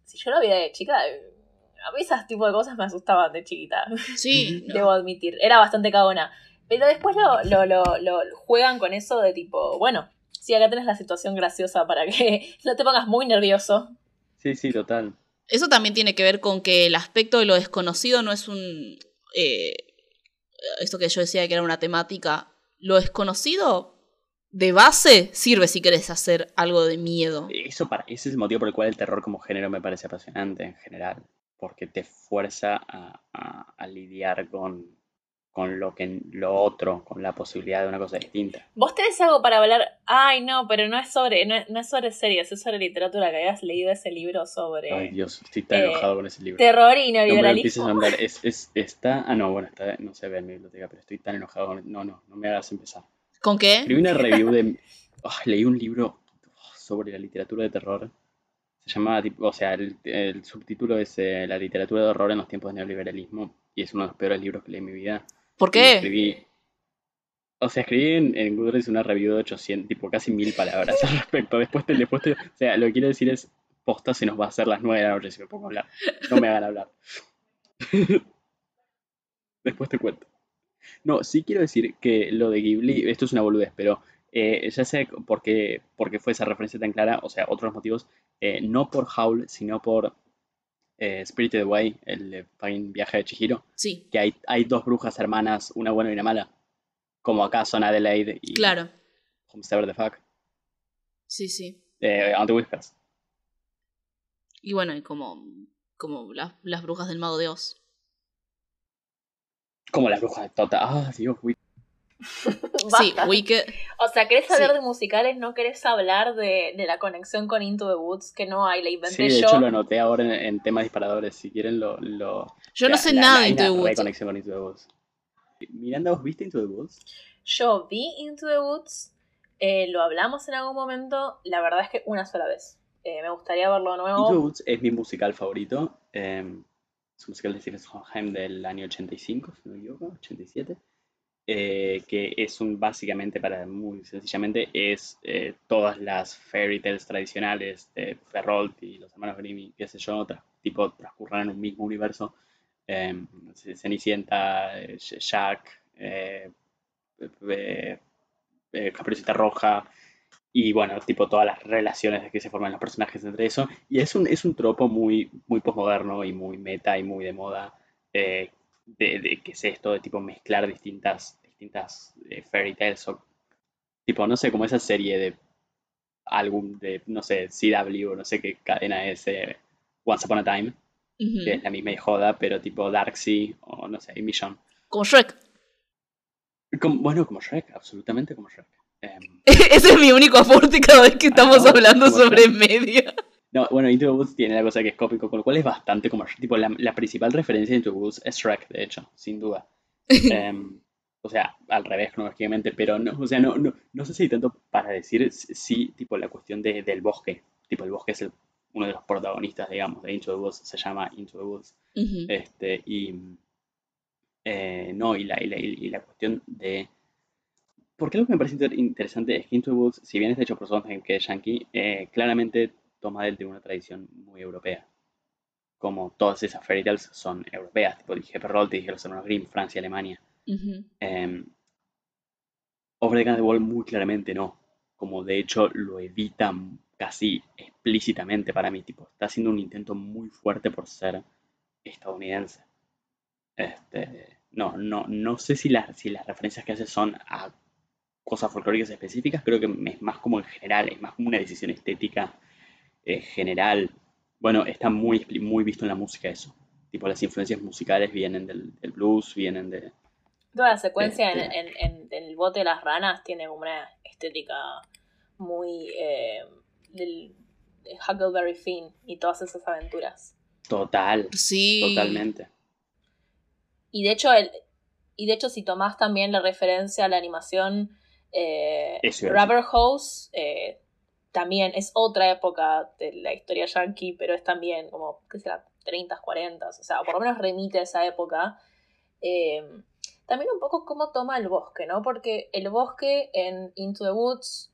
si yo lo vi de chica, a mí esas tipo de cosas me asustaban de chiquita, Sí, no. debo admitir. Era bastante cagona. Pero después lo, lo, lo, lo juegan con eso de tipo, bueno, sí, acá tenés la situación graciosa para que no te pongas muy nervioso. Sí, sí, total. Eso también tiene que ver con que el aspecto de lo desconocido no es un... eh, esto que yo decía que era una temática. Lo desconocido, de base, sirve si querés hacer algo de miedo. Eso para, ese es el motivo por el cual el terror como género me parece apasionante en general. Porque te fuerza a, a- a lidiar con, con lo que lo otro, con la posibilidad de una cosa distinta. ¿Vos tenés algo para hablar? Ay, no, pero no es sobre, no es, no es sobre series, es sobre literatura, que habías leído ese libro sobre Ay, Dios, estoy tan eh, enojado con ese libro. terror y No me lo empieces neoliberalismo. a. Es, es, está. Ah, no, bueno, está, no se ve en mi biblioteca, pero estoy tan enojado con. No, no, no me hagas empezar. ¿Con qué? Escribí una review de. Leí un libro. sobre la literatura de terror. Se llamaba, o sea, el, el subtítulo es eh, La literatura de horror en los tiempos del neoliberalismo. Y es uno de los peores libros que leí en mi vida. ¿Por qué? Escribí, o sea, escribí en, en Goodreads una review de 800, tipo casi mil palabras al respecto. Después te, después te- o sea, lo que quiero decir es, posta se nos va a hacer las 9 de la noche si me pongo a hablar. No me hagan hablar. Después te cuento. No, sí quiero decir que lo de Ghibli, esto es una boludez, pero eh, ya sé por qué, por qué fue esa referencia tan clara, o sea, otros motivos, eh, no por Howl, sino por eh, Spirited Away, el viaje de Chihiro Sí, que hay, hay dos brujas hermanas, una buena y una mala. Como acá son Adelaide y claro. Homestead the Fuck. Sí, sí. Eh, Whispers. Y bueno, y como, como las, las brujas del mago de Oz. Como las brujas de Tota. Ah, Dios. Sí. Wicked. O sea, ¿querés saber Sí. de musicales? ¿No querés hablar de, de la conexión con Into the Woods? Que no hay, la Sí, inventé de yo. hecho lo anoté ahora en, en temas disparadores. Si quieren lo... lo Yo no sé la- nada de Into the Woods. reconexión con Into the Woods. Miranda, ¿vos viste Into the Woods? Yo vi Into the Woods, eh, lo hablamos en algún momento, la verdad es que una sola vez. Eh, me gustaría verlo de Into the nuevo. Woods es mi musical favorito. eh, es un musical de Stephen Sondheim del año 85, si no me equivoco, 87. Eh, que es un, básicamente, para muy sencillamente, es eh, todas las fairy tales tradicionales de Ferrolt y los hermanos Grimm y qué sé yo, tipo, transcurran en un mismo universo. eh, Cenicienta, eh, Jack, Caperucita Roja, y bueno, tipo todas las relaciones que se forman los personajes entre eso. Y es un, es un tropo muy, muy posmoderno y muy meta y muy de moda. De, de que es esto de tipo mezclar distintas, distintas eh, fairy tales o tipo, no sé, como esa serie de álbum de, no sé, CW o no sé qué cadena es eh, Once Upon a Time, que es la misma y joda, pero tipo Darksea o no sé, millón. Como Shrek. Como- bueno, como Shrek, absolutamente como Shrek. Em, Ese es mi único aporte cada vez que estamos no, hablando sobre Shrek. media. No, bueno, Into the Woods tiene la cosa que es cópico, con lo cual es bastante como tipo la, la principal referencia de Into the Woods es Shrek, de hecho, sin duda. Em, o sea, al revés cronológicamente, pero no, o sea, no, no, no sé si hay tanto para decir sí, tipo la cuestión de- del bosque. Tipo, el bosque es el- uno de los protagonistas, digamos, de Into the Woods, se llama Into the Woods. Este, y eh, no, y la, y, la, y la cuestión de. Porque algo que me parece inter- interesante es que Into the Woods, si bien está hecho por Sondheim, que es yankee, eh, claramente toma del- de una tradición muy europea. Como todas esas fairy tales son europeas, tipo dije Perrault, dije los hermanos Grimm, Francia, Alemania. Ujú. Eh, Over the Wall muy claramente no. Como de hecho lo evitan casi explícitamente para mí. Tipo, está haciendo un intento muy fuerte por ser estadounidense. Este, no, no, no sé si las, si las referencias que hace son a cosas folclóricas específicas. Creo que es más como en general, es más como una decisión estética eh, general. Bueno, está muy, muy visto en la música eso. Tipo, las influencias musicales vienen del, del blues, vienen de, Toda la secuencia en, en- en- en el bote de las ranas tiene una estética muy eh, del de Huckleberry Finn y todas esas aventuras. Total, Sí. totalmente. Y de hecho, el, y de hecho si tomás también la referencia a la animación eh, Rubber Hose, eh, también es otra época de la historia yankee, pero es también como, ¿qué será? 30, 40, o sea, por lo menos remite a esa época. Eh, también un poco cómo toma el bosque, ¿no? Porque el bosque en Into the Woods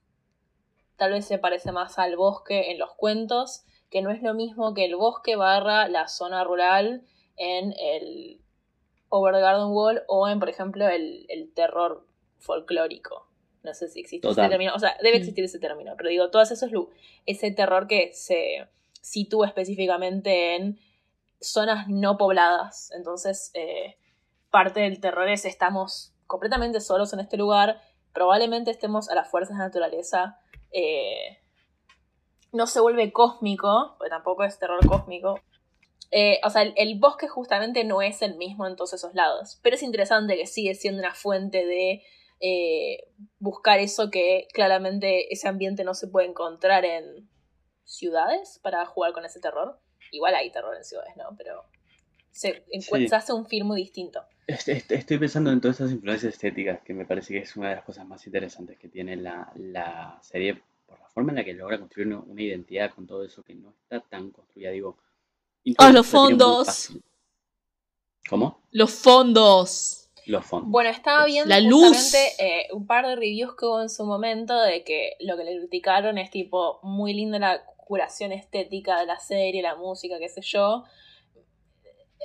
tal vez se parece más al bosque en los cuentos, que no es lo mismo que el bosque barra la zona rural en el Over the Garden Wall o en, por ejemplo, el, el terror folclórico. No sé si existe Total. ese término, o sea, debe existir ese término, pero digo, todos esos, lu- ese terror que se sitúa específicamente en zonas no pobladas. Entonces, eh, parte del terror es estamos completamente solos en este lugar, probablemente estemos a las fuerzas de la naturaleza. eh, no se vuelve cósmico, porque tampoco es terror cósmico. Eh, o sea, el, el bosque justamente no es el mismo en todos esos lados. Pero es interesante que sigue siendo una fuente de eh, buscar eso que claramente ese ambiente no se puede encontrar en ciudades para jugar con ese terror. Igual hay terror en ciudades, ¿no? Pero se, Sí. se hace un film muy distinto. Est- est- Estoy pensando en todas esas influencias estéticas, que me parece que es una de las cosas más interesantes que tiene la, la serie, por la forma en la que logra construir una, una identidad con todo eso que no está tan construida, digo. Ah, los fondos. ¿Cómo? Los fondos. Los fondos. Bueno, estaba viendo La luz. justamente eh, un par de reviews que hubo en su momento de que lo que le criticaron es tipo muy linda la curación estética de la serie, la música, qué sé yo.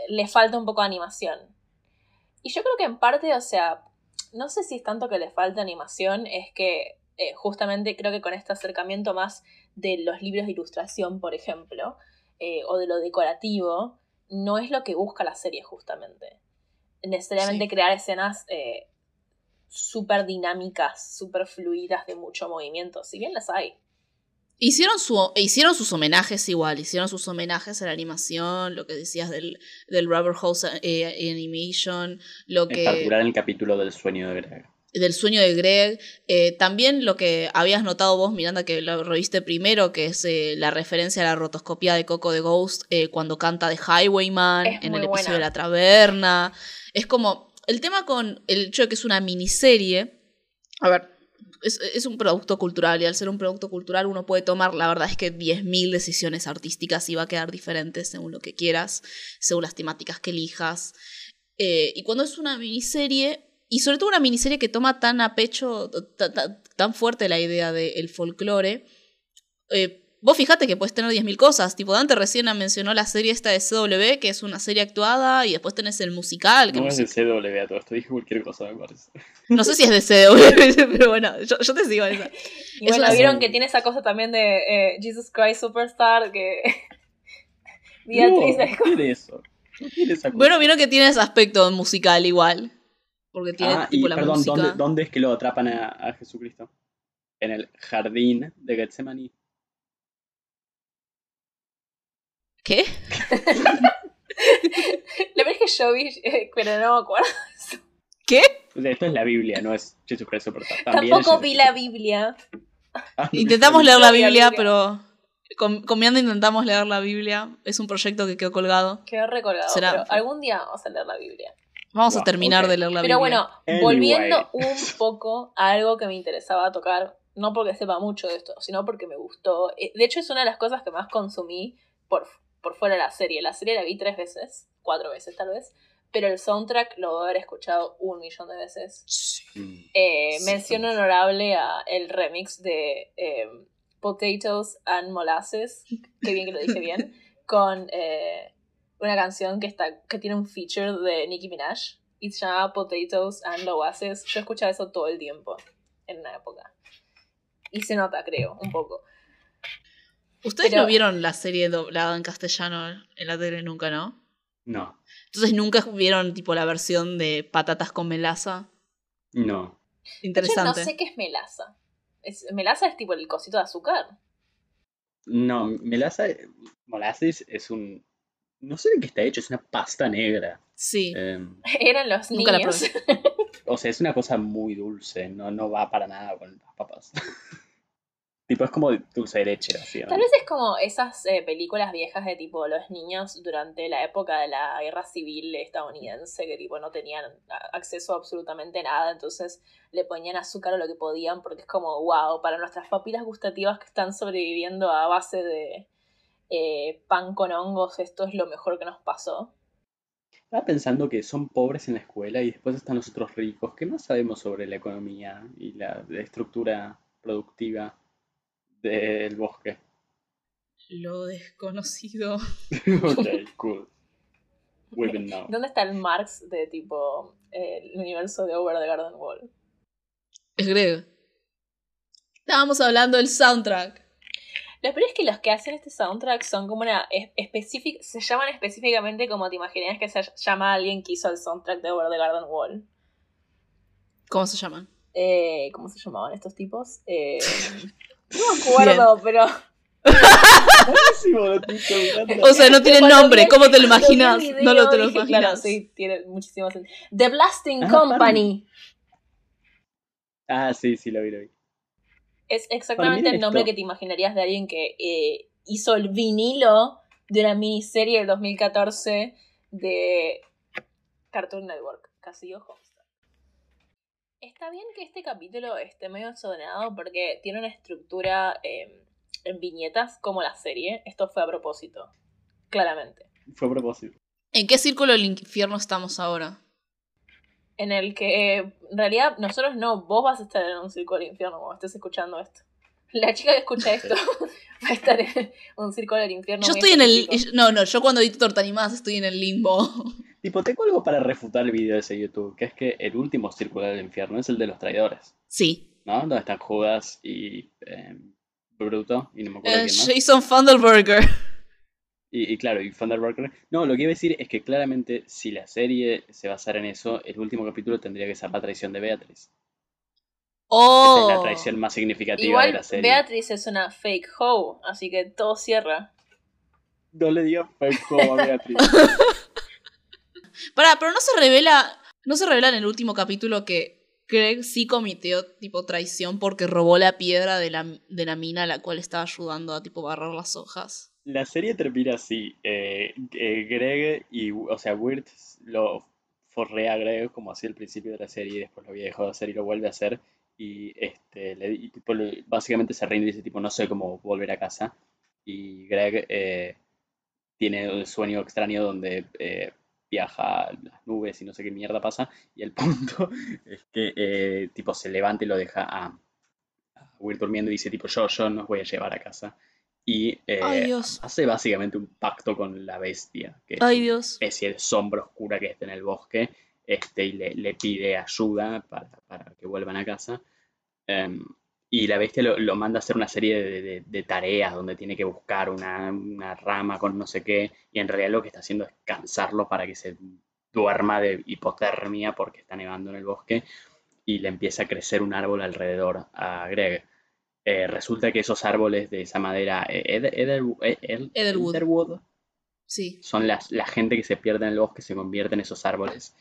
Le falta un poco de animación. Y yo creo que en parte, o sea, no sé si es tanto que le falta animación, es que eh, justamente creo que con este acercamiento más de los libros de ilustración, por ejemplo, eh, o de lo decorativo, no es lo que busca la serie justamente necesariamente Sí. crear escenas eh, súper dinámicas, súper fluidas, de mucho movimiento, si bien las hay. Hicieron, su, hicieron sus homenajes igual, hicieron sus homenajes a la animación, lo que decías del, del Rubber Hose eh, Animation, lo En que particular en el capítulo del sueño de Greg. Del sueño de Greg, eh, también lo que habías notado vos, Miranda, que lo reviste primero, que es eh, la referencia a la rotoscopia de Coco de Ghost Es cuando canta de Highwayman en el episodio buena. de la taberna. Es como, el tema con el hecho de que es una miniserie, a ver, es, es un producto cultural y al ser un producto cultural uno puede tomar, la verdad es que 10.000 decisiones artísticas y va a quedar diferente según lo que quieras, según las temáticas que elijas. Eh, y cuando es una miniserie, y sobre todo una miniserie que toma tan a pecho, ta- ta- tan fuerte la idea del folclore, eh, vos fijate que puedes tener 10.000 cosas. Tipo, Dante recién mencionó la serie esta de CW, que es una serie actuada, y después tenés el musical. Que No es de CW a todo esto, dije cualquier cosa, me parece. no sé si es de CW, pero bueno, yo, yo te sigo en esa. Y Es bueno, una- vieron que tiene esa cosa también de eh, Jesus Christ Superstar, que Beatriz no, es no tiene eso. No tiene esa cosa. Bueno, vieron que tiene ese aspecto musical igual. Porque tiene ah, tipo y la perdón, música. ¿dónde, ¿dónde es que lo atrapan a, a Jesucristo? En el jardín de Getsemaní. ¿Qué? La verdad es que yo vi, eh, pero no me acuerdo. ¿Qué? O sea, esto es la Biblia, no es Jesucristo Superstar. También Tampoco es vi la. Biblia. Ah, Intentamos leer la Biblia, pero con, con Miranda intentamos leer la Biblia. Es un proyecto que quedó colgado. Quedó recolgado, Será- pero algún día vamos a leer la Biblia. Vamos a terminar ok. de leer la Pero Biblia. bueno, Anyway. volviendo un poco a algo que me interesaba tocar, no porque sepa mucho de esto, sino porque me gustó. Eh, De hecho, es una de las cosas que más consumí por, por fuera de la serie. La serie la vi tres veces, cuatro veces tal vez, pero el soundtrack lo voy a haber escuchado un millón de veces. Mm. Eh, Sí, mención honorable a el remix de eh, Potatoes and Molasses, qué bien que lo dije bien, con eh, una canción que, está, que tiene un feature de Nicki Minaj y se llama Potatoes and Molasses. Yo escuchaba eso todo el tiempo en una época. Y se nota, creo, un poco. Ustedes pero- no vieron la serie doblada en castellano en la tele nunca, ¿no? No, Entonces nunca vieron tipo la versión de patatas con melaza. no. Interesante. no sé qué es melaza. Es, melaza es tipo el cosito de azúcar. No, melaza, molasses es un... No sé de qué está hecho, es una pasta negra. Sí. Em, Eran los Nunca la niños. o sea, es una cosa muy dulce, no, no va para nada con las papas. tipo, es como dulce de leche, así. Tal vez es como esas eh, películas viejas de tipo los niños durante la época de la guerra civil estadounidense que tipo no tenían acceso a absolutamente nada, entonces le ponían azúcar a lo que podían porque es como wow, para nuestras papilas gustativas que están sobreviviendo a base de eh, pan con hongos, esto es lo mejor que nos pasó. Estaba pensando que son pobres en la escuela y después están los otros ricos. ¿Qué más sabemos sobre la economía y la, la estructura productiva del bosque? Lo desconocido. ok, cool. We will know. ¿Dónde está el Marx de tipo eh, el universo de Over the Garden Wall? Es Greg. Estábamos hablando del soundtrack. Lo peor es que los que hacen este soundtrack son como una es- específica, se llaman específicamente como te imaginarías que se llama alguien que hizo el soundtrack de Over the Garden Wall. ¿Cómo se llaman? Eh, ¿Cómo se llamaban estos tipos? Eh, no me acuerdo, pero estoy preguntando. O sea, no tiene nombre. ¿Cómo te lo imaginas? No lo te lo imaginas. Claro, sí, tiene muchísimo sentido. The Blasting Ah, Company. Ah, sí, sí, lo vi, lo vi. Es exactamente el nombre esto. que te imaginarías de alguien que eh, hizo el vinilo de una miniserie del 2014 de Cartoon Network, Castillo Homestar. Está bien que este capítulo esté medio desordenado porque tiene una estructura eh, en viñetas como la serie. Esto fue a propósito, claramente. Fue a propósito. ¿En qué círculo del infierno estamos ahora? En el que en realidad nosotros no, vos vas a estar en un círculo del infierno cuando estés escuchando esto. La chica que escucha esto va a estar en un círculo del infierno. Yo estoy en el... No, no, yo cuando edito torta animadas estoy en el limbo. Tipo, tengo algo para refutar el video de ese YouTube, que es que el último círculo del infierno es el de los traidores, Sí. ¿no? Donde están Judas y eh, Bruto, y no me acuerdo Eh, quién más. Jason Fundelberger. Y, y claro, y Thunderburger. No, lo que iba a decir es que claramente si la serie se basara en eso, el último capítulo tendría que ser la traición de Beatriz. Esa Oh. es la traición más significativa de la serie. Beatriz es una fake hoe, así que todo cierra. No le digas fake a Beatriz. Pará, pero no se revela. No se revela en el último capítulo que Greg sí cometió tipo traición porque robó la piedra de la, de la mina a la cual estaba ayudando a tipo barrar las hojas. La serie termina así. eh, eh, Greg y, o sea, Wirt lo forrea a Greg como hacía al principio de la serie y después lo había dejado de hacer y lo vuelve a hacer. Y este, le, y, tipo, básicamente se rinde y dice tipo, no sé cómo volver a casa. Y Greg eh, tiene un sueño extraño donde eh, viaja las nubes y no sé qué mierda pasa. Y el punto es que tipo se levanta y lo deja a, a Wirt durmiendo y dice tipo, yo, yo nos voy a llevar a casa. Y eh, Ay, Dios. hace básicamente un pacto con la bestia, que es Ay, una Dios. especie de sombra oscura que está en el bosque, este, y le, le pide ayuda para, para que vuelvan a casa. Em, y la bestia lo, lo manda a hacer una serie de, de- de tareas donde tiene que buscar una, una rama con no sé qué, y en realidad lo que está haciendo es cansarlo para que se duerma de hipotermia porque está nevando en el bosque, y le empieza a crecer un árbol alrededor a Greg. Eh, resulta que esos árboles de esa madera, eh, Ederwood. Ederwood, Sí. son las, la gente que se pierde en el bosque, se convierte en esos árboles.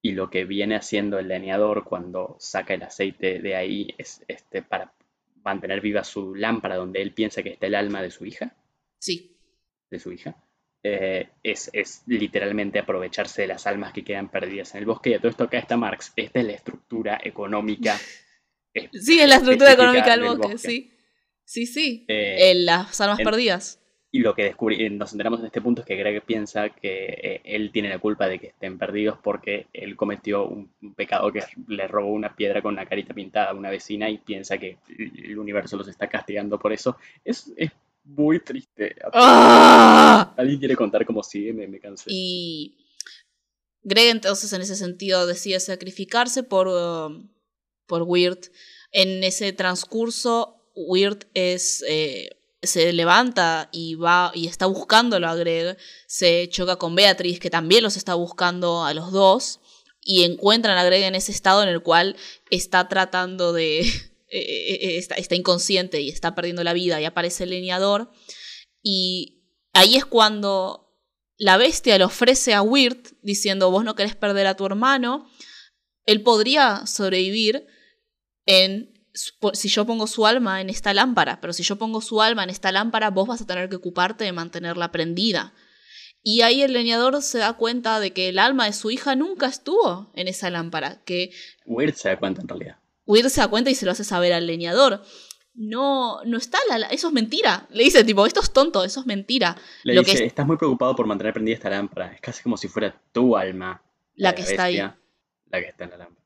Y lo que viene haciendo el leñador cuando saca el aceite de ahí es este, para mantener viva su lámpara donde él piensa que está el alma de su hija, Sí. de su hija. eh, es, es literalmente aprovecharse de las almas que quedan perdidas en el bosque. Y a todo esto acá está Marx. Esta es la estructura económica. Sí, es la estructura económica del bosque, sí. Sí, sí. Eh, En las almas en- perdidas. Y lo que descubrí, eh, nos enteramos en este punto es que Greg piensa que eh, él tiene la culpa de que estén perdidos porque él cometió un, un pecado que le robó una piedra con una carita pintada a una vecina y piensa que el universo los está castigando por eso. Es, es muy triste. ¡Ah! ¿Alguien quiere contar cómo sigue? Me, me cansé. Y Greg entonces en ese sentido decide sacrificarse por, um, por Weird. En ese transcurso, Weird es, eh, se levanta y va y está buscándolo a Greg. Se choca con Beatriz, que también los está buscando a los dos. Y encuentran a Greg en ese estado en el cual está tratando de... eh, eh, está, está inconsciente y está perdiendo la vida. Y aparece el leñador. Y ahí es cuando la bestia le ofrece a Weird diciendo, vos no querés perder a tu hermano, él podría sobrevivir en si yo pongo su alma en esta lámpara, pero si yo pongo su alma en esta lámpara, vos vas a tener que ocuparte de mantenerla prendida. Y ahí el leñador se da cuenta de que el alma de su hija nunca estuvo en esa lámpara, que Weird se da cuenta en realidad. Weird se da cuenta y se lo hace saber al leñador. No, no está la, eso es mentira. Le dice tipo, esto es tonto, eso es mentira. Le Lo dice, que es- estás muy preocupado por mantener prendida esta lámpara. Es casi como si fuera tu alma. La que está ahí. La que está en la lámpara.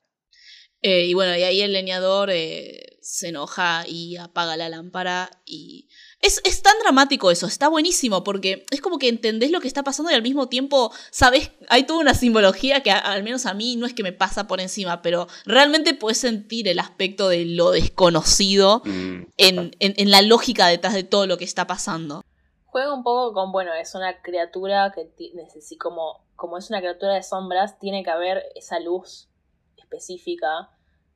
Eh, y bueno, y ahí el leñador eh, se enoja y apaga la lámpara. Y es, es tan dramático eso, está buenísimo, porque es como que entendés lo que está pasando y al mismo tiempo, sabes, hay toda una simbología que a- al menos a mí no es que me pasa por encima, pero realmente puedes sentir el aspecto de lo desconocido Mm, en, en- en la lógica detrás de todo lo que está pasando. Juega un poco con, bueno, es una criatura que como, como es una criatura de sombras, tiene que haber esa luz específica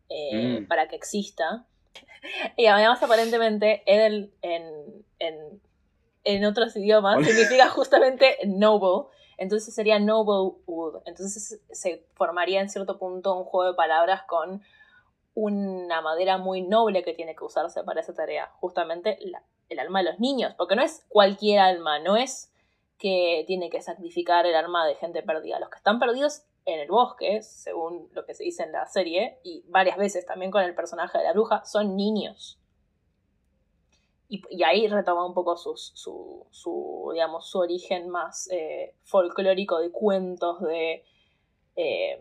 eh, Mm. para que exista. Y además, aparentemente, Edel en, en, en otros idiomas significa justamente noble. Entonces sería noble wood. Entonces se formaría en cierto punto un juego de palabras con una madera muy noble que tiene que usarse para esa tarea. Justamente la- el alma de los niños. Porque no es cualquier alma, no es que tiene que sacrificar el alma de gente perdida. Los que están perdidos en el bosque, según lo que se dice en la serie, y varias veces también con el personaje de la bruja, son niños. Y, ahí retoma un poco su, su, digamos, su origen más eh, folclórico de cuentos, de... Eh,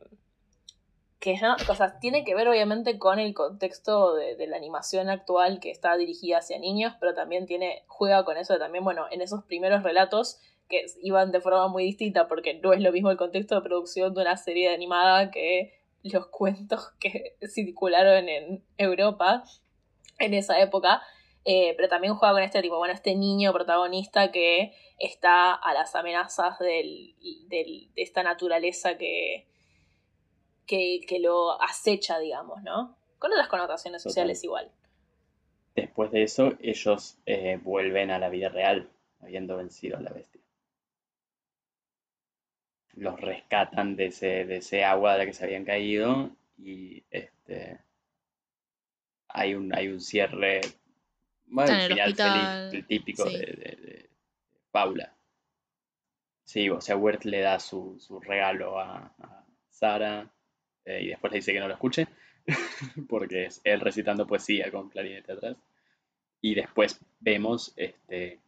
que ya, o sea, tiene que ver obviamente con el contexto de, la animación actual que está dirigida hacia niños, pero también tiene, juega con eso de también, bueno, en esos primeros relatos que iban de forma muy distinta, porque no es lo mismo el contexto de producción de una serie animada que los cuentos que circularon en Europa en esa época. Eh, pero también juega con este tipo, bueno, este niño protagonista que está a las amenazas del, de esta naturaleza que, que, lo acecha, digamos, ¿no? Con otras connotaciones sociales igual. Después de eso, ellos eh, vuelven a la vida real, habiendo vencido a la bestia los rescatan de ese, de ese agua de la que se habían caído y este hay un, hay un cierre bueno, el final feliz, el típico de, Paula. Sí, o sea, Wirt le da su, regalo a, Sara eh, y después le dice que no lo escuche porque es él recitando poesía con clarinete atrás. Y después vemos este,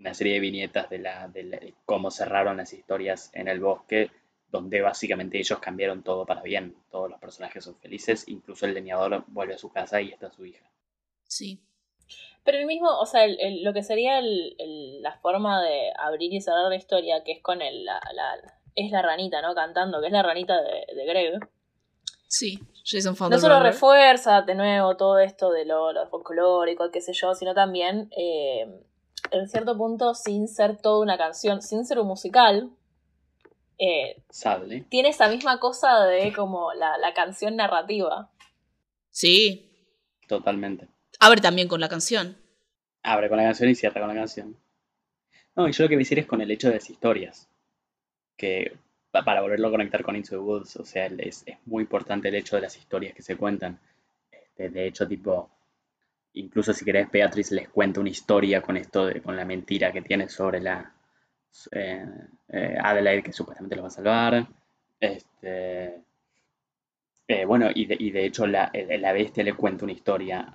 una serie de viñetas de, la, de, cómo cerraron las historias en el bosque, donde básicamente ellos cambiaron todo para bien. Todos los personajes son felices, incluso el leñador vuelve a su casa y está su hija. Sí. Pero el mismo, o sea, lo que sería la forma de abrir y cerrar la historia, que es con el, la, es la ranita, ¿no? Cantando, que es la ranita de, de Greg. Sí, Jason No solo refuerza de nuevo todo esto de lo, lo folclórico, qué sé yo, sino también eh, en cierto punto, sin ser toda una canción, sin ser un musical, eh, tiene esa misma cosa de como la, canción narrativa. Sí. Totalmente. Abre también con la canción. Abre con la canción y cierra con la canción. No, y yo lo que voy a decir es con el hecho de las historias. Que para volverlo a conectar con Into the Woods, o sea, es, es muy importante el hecho de las historias que se cuentan. Este, de hecho, tipo, incluso si querés, Beatriz les cuenta una historia con esto, de, con la mentira que tiene sobre la eh, eh, Adelaide que supuestamente lo va a salvar. Este, eh, bueno, y de, hecho la, la, bestia le cuenta una historia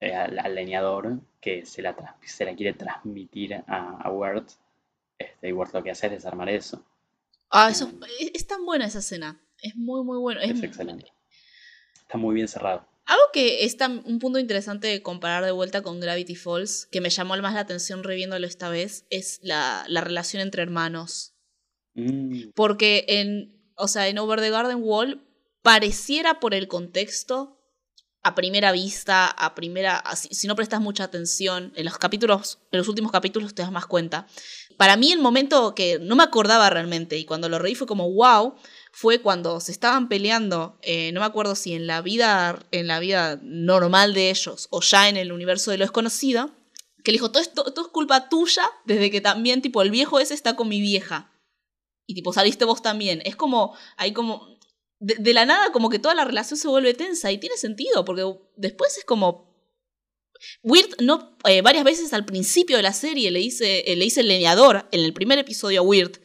al, leñador que se la, se la quiere transmitir a, a Word. Este, y Word lo que hace es desarmar eso. Ah, eso es, tan buena esa escena. Es muy, muy bueno. es excelente. Está muy bien cerrado. Algo que es un punto interesante de comparar de vuelta con Gravity Falls, que me llamó más la atención reviéndolo esta vez, es la, relación entre hermanos. Mm. Porque en, o sea, en Over the Garden Wall pareciera por el contexto, a primera vista, a primera, si, no prestas mucha atención, en los capítulos, en los últimos capítulos te das más cuenta. Para mí el momento que no me acordaba realmente y cuando lo reí fue como wow, fue cuando se estaban peleando, eh, no me acuerdo si en la vida, en la vida normal de ellos o ya en el universo de lo desconocido, que le dijo, todo esto, es culpa tuya, desde que también, tipo, el viejo ese está con mi vieja. Y tipo, saliste vos también. Es como, hay como, de, la nada como que toda la relación se vuelve tensa y tiene sentido, porque después es como... Weird no, eh, varias veces al principio de la serie le dice, eh, le dice el leñador, en el primer episodio a Weird,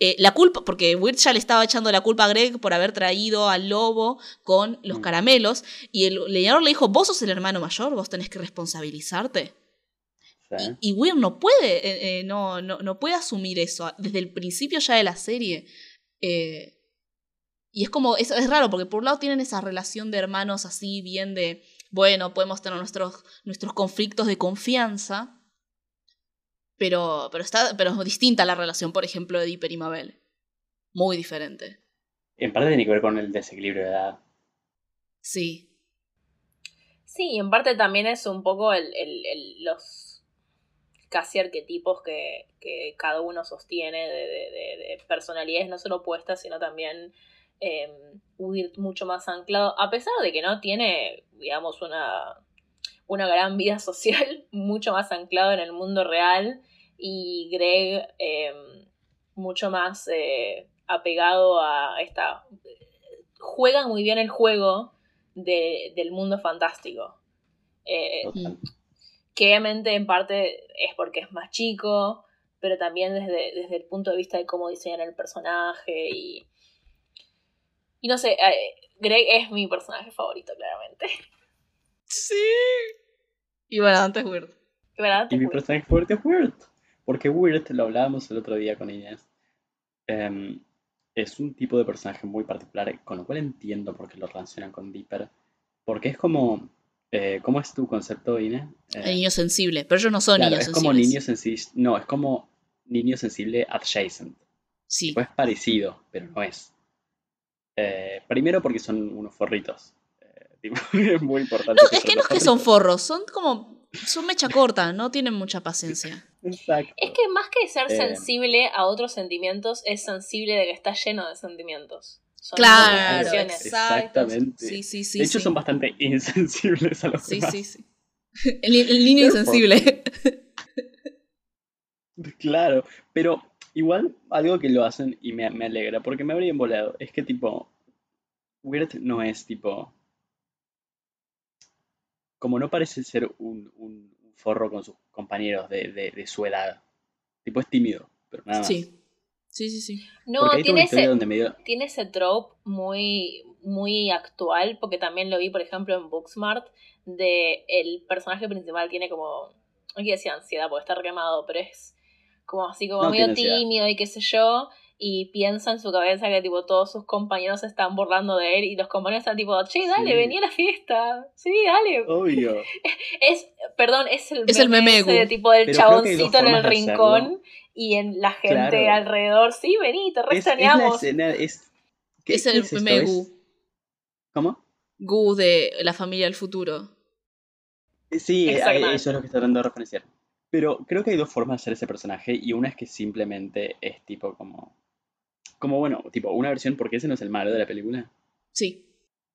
eh, la culpa, porque Weird ya le estaba echando la culpa a Greg por haber traído al lobo con los mm. caramelos, y el leñador le dijo, vos sos el hermano mayor, vos tenés que responsabilizarte. Y, Weird no puede, eh, eh, no, no, puede asumir eso desde el principio ya de la serie. y es como, es, es, raro, porque por un lado tienen esa relación de hermanos así, bien de, bueno, podemos tener nuestros, nuestros conflictos de confianza, pero, pero, está, pero es distinta la relación, por ejemplo, de Dipper y Mabel. Muy diferente. En parte tiene que ver con el desequilibrio de edad. Sí. Sí, y en parte también es un poco el, el, los casi arquetipos que, que, cada uno sostiene de, de, personalidades no solo opuestas, sino también eh, mucho más anclado, a pesar de que no tiene, digamos, una, una gran vida social, mucho más anclado en el mundo real y Greg em, mucho más eh, apegado a esta... Juegan muy bien el juego del mundo fantástico. Eh, que obviamente en parte es porque es más chico, pero también desde, desde el punto de vista de cómo diseñan el personaje y... Y no sé, eh, Greg es mi personaje favorito, claramente. Sí. Y bueno, antes Weird. ¿Verdad? Y mi personaje favorito es Weird. Porque Weird, lo hablábamos el otro día con Inés, em, es un tipo de personaje muy particular, con lo cual entiendo por qué lo relacionan con Dipper. Porque es como. eh, ¿Cómo es tu concepto, Inés? Eh, El niño sensible. Pero ellos no son claro, niños es como sensibles. niño sensible. No, es como niño sensible adjacent. Sí. Pues parecido, pero no es. Eh, primero porque son unos forritos. Tipo, es muy importante. No, es que no es que son forros, son como. Son mecha corta, no tienen mucha paciencia. Exacto. Es que más que ser Eh. sensible a otros sentimientos, es sensible de que está lleno de sentimientos. Son Claro. Exactamente. Sí, sí, sí. de hecho, sí. son bastante insensibles a los Sí, demás. sí, sí. El, el niño insensible. Claro, pero igual algo que lo hacen y me, me alegra, porque me habría volado, es que tipo, Weird no es tipo, como no parece ser un, forro con sus compañeros de, de- de su edad, tipo es tímido, pero nada más. Sí. Sí, sí, sí. No, tiene ese, tiene ese trope muy, muy actual, porque también lo vi, por ejemplo, en Booksmart, de el personaje principal tiene como, no quiero decir ansiedad porque está requemado, pero es como así como No, medio ansiedad. tímido y qué sé yo, y piensa en su cabeza que tipo todos sus compañeros se están burlando de él y los compañeros están tipo, che, dale, Sí. vení a la fiesta, sí, dale. obvio, Es, perdón, es el Es el meme ese de Gu. tipo del Pero chaboncito en el rincón y en la gente Claro. alrededor, sí, vení, te re es, es la extrañamos. escena, es... ¿qué- Es qué el esto? meme Gu. ¿Cómo? Gu de la familia del futuro. Sí, a- Exactamente. eso es lo que está tratando de referenciar. Pero creo que hay dos formas de hacer ese personaje y una es que simplemente es tipo como... Como bueno, tipo una versión, porque ese no es el malo de la película. Sí.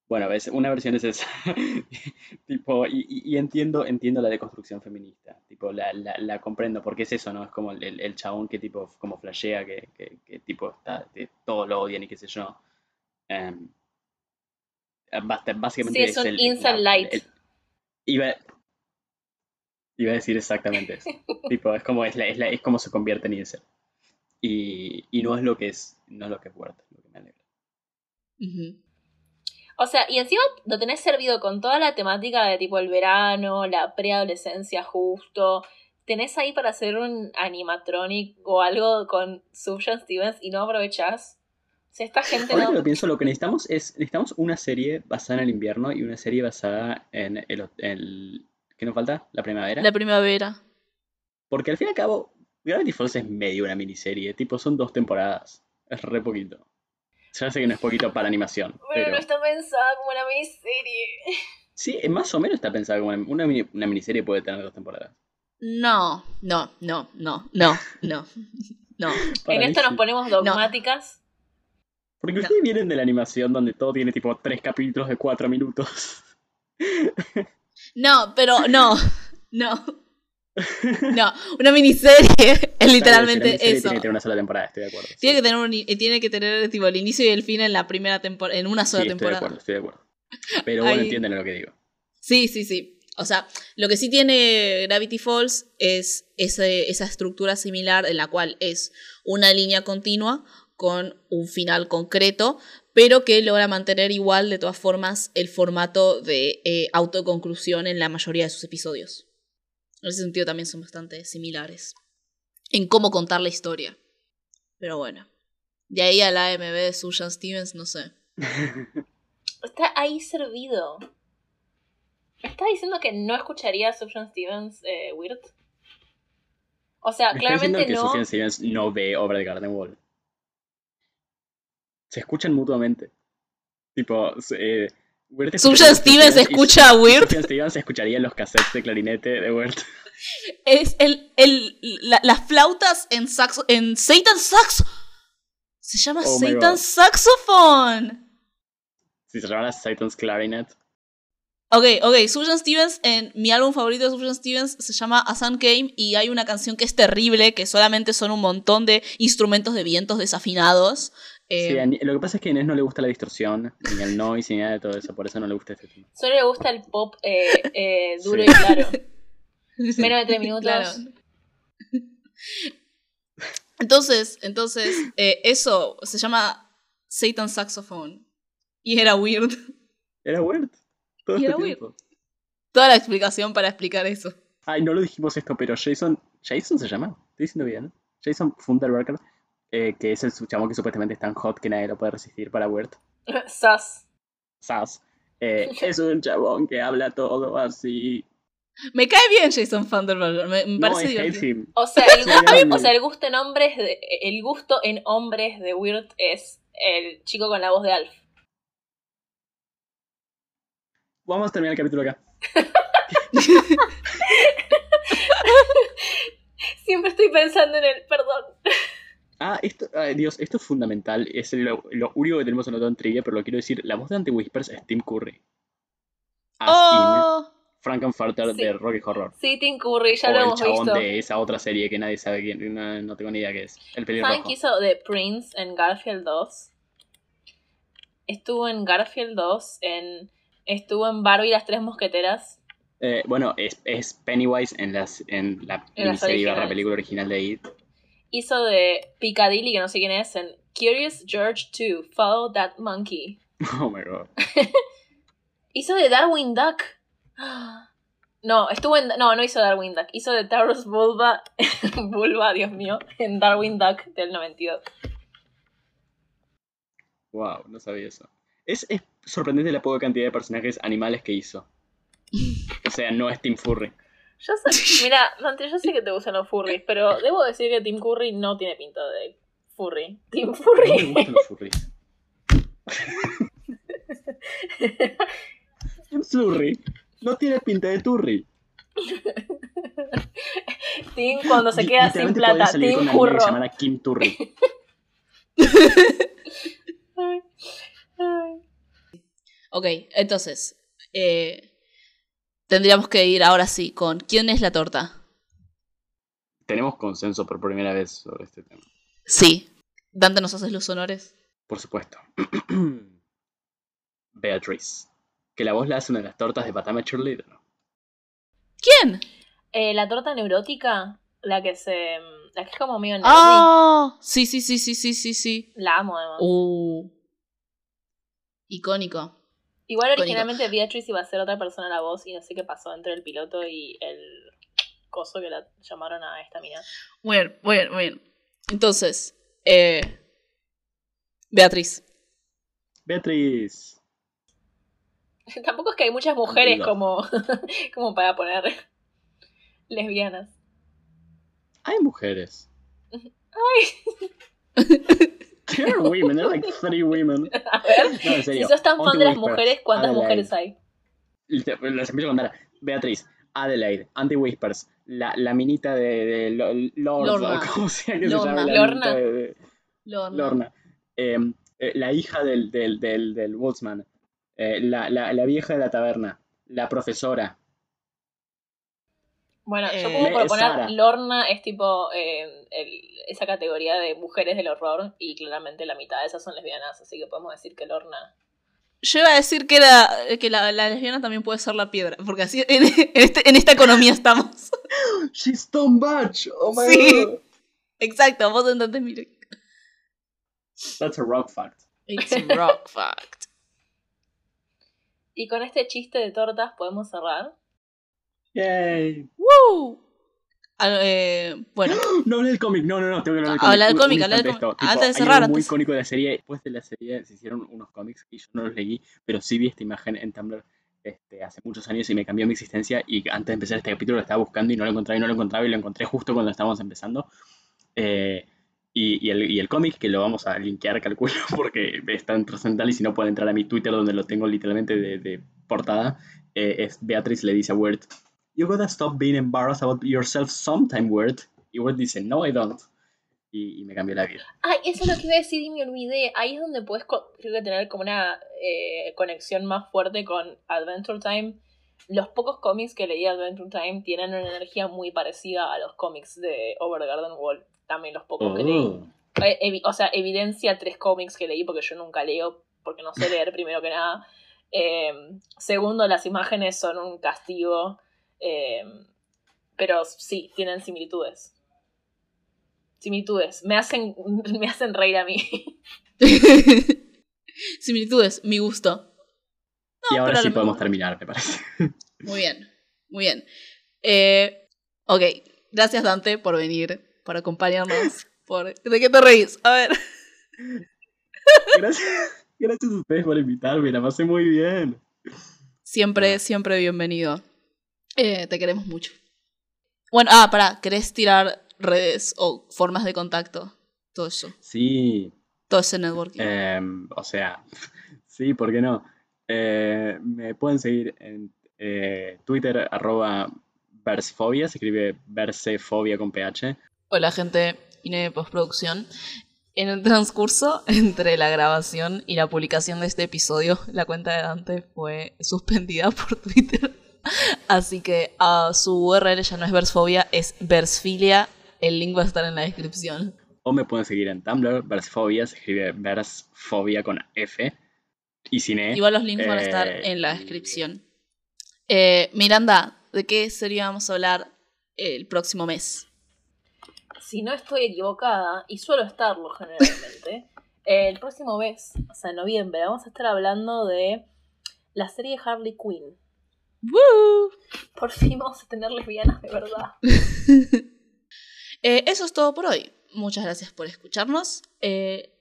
Bueno, ves, una versión es esa. tipo, y, y- entiendo, entiendo la deconstrucción feminista. Tipo, la, la, la comprendo, porque es eso, ¿no? Es como el, el- chabón que tipo, como flashea, que, que, que tipo está, que todos lo odian y qué sé yo. Basta- básicamente Sí, es un el, incel light. el- iba, iba a decir exactamente eso. tipo, es como, es, la- es, la- es como se convierte en incel. Y, y no es lo que es, no es lo que es Word, lo que me alegra. O sea, y encima lo tenés servido con toda la temática de tipo el verano, la preadolescencia justo. Tenés ahí para hacer un animatronic o algo con Sufjan Stevens y no aprovechás. O sea, esta gente Ahora no. que lo pienso, lo que necesitamos es, necesitamos una serie basada en el invierno y una serie basada en el, el- ¿qué nos falta? La primavera. La primavera. Porque al fin y al cabo, Gravity Falls es medio una miniserie, tipo, son dos temporadas. Es re poquito. Ya sé que no es poquito para animación, Pero pero no está pensada como una miniserie. sí, más o menos está pensada como una, una, mini- una miniserie puede tener dos temporadas. No, no, no, no, no, no. No. En esto nos ponemos dogmáticas. Porque no. ustedes vienen de la animación donde todo tiene tipo tres capítulos de cuatro minutos. No, pero no, no. No, una miniserie es literalmente miniserie eso. Tiene que tener una sola temporada, estoy de acuerdo. sí. Tiene que tener un, eh, tiene que tener tipo el inicio y el fin en la primera temporada, en una sola Sí, estoy de temporada. acuerdo, estoy de acuerdo. Pero bueno, entienden lo que digo. Sí, sí, sí. O sea, lo que sí tiene Gravity Falls es ese- esa estructura similar en la cual es una línea continua con un final concreto, pero que logra mantener igual, de todas formas, el formato de eh, autoconclusión en la mayoría de sus episodios. En ese sentido también son bastante similares en cómo contar la historia. Pero bueno, de ahí a la AMB de Susan Stevens, no sé. Está ahí servido. ¿Me ¿Estás diciendo que no escucharía a Sufjan Stevens eh, Weird? O sea, Me está diciendo claramente que no. Sufjan Stevens no ve Over the Garden Wall. Se escuchan mutuamente. Tipo, eh, Weird escucharía Stevens escucha a Weird. Sufjan Stevens escucharía los cassettes de clarinete de Weird. Es el, el, la- las flautas en saxo, en Satan Saxo. Se llama Oh Satan. Saxophone. Si se llama Satan's Clarinet. Ok, ok, Sufjan Stevens, en mi álbum favorito de Sufjan Stevens se llama A Sun Came y hay una canción que es terrible, que solamente son un montón de instrumentos de vientos desafinados. Eh, Sí, a Ni- lo que pasa es que a Inés no le gusta la distorsión, ni el noise, ni nada de todo eso, por eso no le gusta este tema. Solo le gusta el pop eh, eh, duro Sí. y claro. Menos de tres minutos. Claro. Entonces, entonces, eh, eso se llama Satan Saxophone. Y era weird. Era weird. Todo Y este era weird. tiempo. Toda la explicación para explicar eso. Ay, no lo dijimos esto, pero Jason. ¿Jason se llama? Estoy diciendo bien. Jason Funderburker, eh, que es el chabón que supuestamente es tan hot que nadie lo puede resistir para Weird. Sas. Sas. Eh, es un chabón que habla todo así. Me cae bien Jason Thunderbolt. Me, me No, parece divertido. him. O sea, el gusto, o sea, el gusto en hombres de- el gusto en hombres de Weird es el chico con la voz de Alf. Vamos a terminar el capítulo acá. Siempre estoy pensando en el perdón. Ah, esto, ay, Dios, esto es fundamental. Es lo, lo único que tenemos anotado en trivia, pero lo quiero decir. La voz de Anti-Whispers es Tim Curry. As Oh, in Frankenfurter Sí. de Rocky Horror. Sí, Tim Curry, ya o lo el hemos chabón visto. de esa otra serie que nadie sabe quién, no, no tengo ni idea qué es. El pelirrojo. ¿Saben qué hizo de Prince en Garfield 2? Estuvo en Garfield 2, en, estuvo en Barbie y las tres mosqueteras. Eh, bueno, es, es Pennywise en, las, en la En originales. película original de It. Hizo de Piccadilly, que no sé quién es, en Curious George 2, Follow That Monkey. Oh my god. Hizo de Darwin Duck. No, estuvo en. No, no hizo Darwin Duck. Hizo de Taurus Bulba. Bulba, Dios mío. En Darwin Duck del 92. Wow, no sabía eso. Es, es sorprendente la poca cantidad de personajes animales que hizo. O sea, no es Tim Furry. Yo sé. Mira, Dante, yo sé que te gustan los furries, pero debo decir que Tim Curry no tiene pinta de furry. Tim No me Furry. gustan los furries. Tim Furry no tiene pinta de turri. Tim cuando se queda sin plata. salir Tim Curro. se llamara Kim Turri. Ay, ay. ok, entonces. eh, tendríamos que ir ahora sí con ¿Quién es la torta? Tenemos consenso por primera vez sobre este tema. Sí. Dante, ¿nos haces los honores? Por supuesto. Beatriz. Que la voz la hace una de las tortas de Patama Cheerleader. ¿Quién? Eh, la torta neurótica, la que se. La que es como medio. Ah, sí, sí, sí, sí, sí, sí, sí. La amo además. Uh. Icónico. Igual originalmente Beatrice iba a ser otra persona la voz y no sé qué pasó entre el piloto y el coso que la llamaron a esta mina. Bueno, bueno, bueno. Entonces, eh, Beatriz. Beatriz. Tampoco es que hay muchas mujeres No. como, como para poner lesbianas. Hay mujeres. Ay, There are women. There are like three women. a ver. No, en Si sos tan fan de las mujeres, ¿cuántas Adelaide. mujeres hay? Las empiezo a contar. Beatriz, Adelaide, Anti-Whispers, la, la minita de, de Lorna. sea que Lorna. se llame la Lorna. de- Lorna. Lorna. Eh, eh, la hija del, del, del, del Woodsman. Eh, la, la, la vieja de la taberna. La profesora. Bueno, yo Eh, puedo Me- proponer Sara. Lorna es tipo eh, el- esa categoría de mujeres del horror y claramente la mitad de esas son lesbianas, así que podemos decir que Lorna. Yo iba a decir que, era, que la, la lesbiana también puede ser la piedra, porque así en, en este- en esta economía estamos. She's Tom Batch. Oh my Sí. god. Exacto, vos entendés, mire. That's a rock fact. It's a rock fact. Y con este chiste de tortas podemos cerrar. Yay. Woo. Ah, eh, bueno, No hablé del cómic, no, no, no, tengo que hablar del Ah, habla del cómic, habla del cómic. Antes de hay cerrar, algo muy icónico de la serie. Después de la serie se hicieron unos cómics y yo no los leí, pero sí vi esta imagen en Tumblr este, hace muchos años y me cambió mi existencia. Y antes de empezar este capítulo lo estaba buscando y no lo encontraba y no lo encontraba y lo encontré justo cuando estábamos empezando. Eh, y, y el, y el cómic, que lo vamos a linkear, calculo, porque es tan trascendental y si no pueden entrar a mi Twitter donde lo tengo literalmente de, de portada, eh, es Beatriz le dice a Word, You gotta stop being embarrassed about yourself sometime, Word. Y Word dice, No, I don't. Y, y me cambió la vida. Ay, eso es lo que iba a decir y me olvidé. Ahí es donde puedes co- creo que tener como una eh, conexión más fuerte con Adventure Time. Los pocos cómics que leí de Adventure Time tienen una energía muy parecida a los cómics de Over the Garden Wall. También los pocos que leí. Oh. Eh, o sea, evidencia tres cómics que leí porque yo nunca leo, porque no sé leer primero que nada. Eh, segundo, las imágenes son un castigo. Eh, pero sí, tienen similitudes. similitudes. Me hacen, me hacen reír a mí. Similitudes, mi gusto. y ahora sí podemos mismo. terminar, me parece. Muy bien, muy bien. Eh, ok, gracias Dante por venir, por acompañarnos. Por... ¿De qué te reís? A ver. Gracias, gracias a ustedes por invitarme, la pasé muy bien. Siempre, siempre bienvenido. Eh, te queremos mucho. Bueno, ah, pará, ¿querés tirar redes o formas de contacto? Todo eso, Sí, todo ese networking. Em, o sea, sí, ¿por qué no? Eh, me pueden seguir en eh, Twitter, arroba versfobia, se escribe versefobia con ph. Hola gente, Ine de postproducción. En el transcurso entre la grabación y la publicación de este episodio, la cuenta de Dante fue suspendida por Twitter. Así que ah, su URL ya no es Versfobia, es Versfilia. El link va a estar en la descripción. O me pueden seguir en Tumblr, versfobia, se escribe versfobia con F y sin E. Igual los links van a estar eh, en la descripción. Eh, Miranda, ¿de qué serie vamos a hablar el próximo mes? Si no estoy equivocada, y suelo estarlo generalmente, el próximo mes, o sea, en noviembre, vamos a estar hablando de la serie Harley Quinn. ¡Woo! Por fin vamos a tener lesbianas de verdad. Eh, eso es todo por hoy. Muchas gracias por escucharnos. Eh,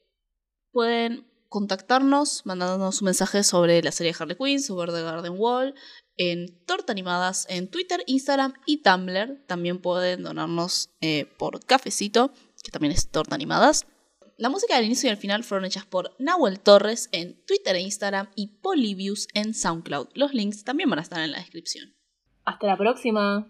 pueden contactarnos mandándonos un mensaje sobre la serie Harley Quinn, sobre The Garden Wall, en Torta Animadas, en Twitter, Instagram y Tumblr. También pueden donarnos eh, por cafecito, que también es Torta Animadas. La música del inicio y el final fueron hechas por Nahuel Torres en Twitter e Instagram y Polybius en SoundCloud. Los links también van a estar en la descripción. Hasta la próxima.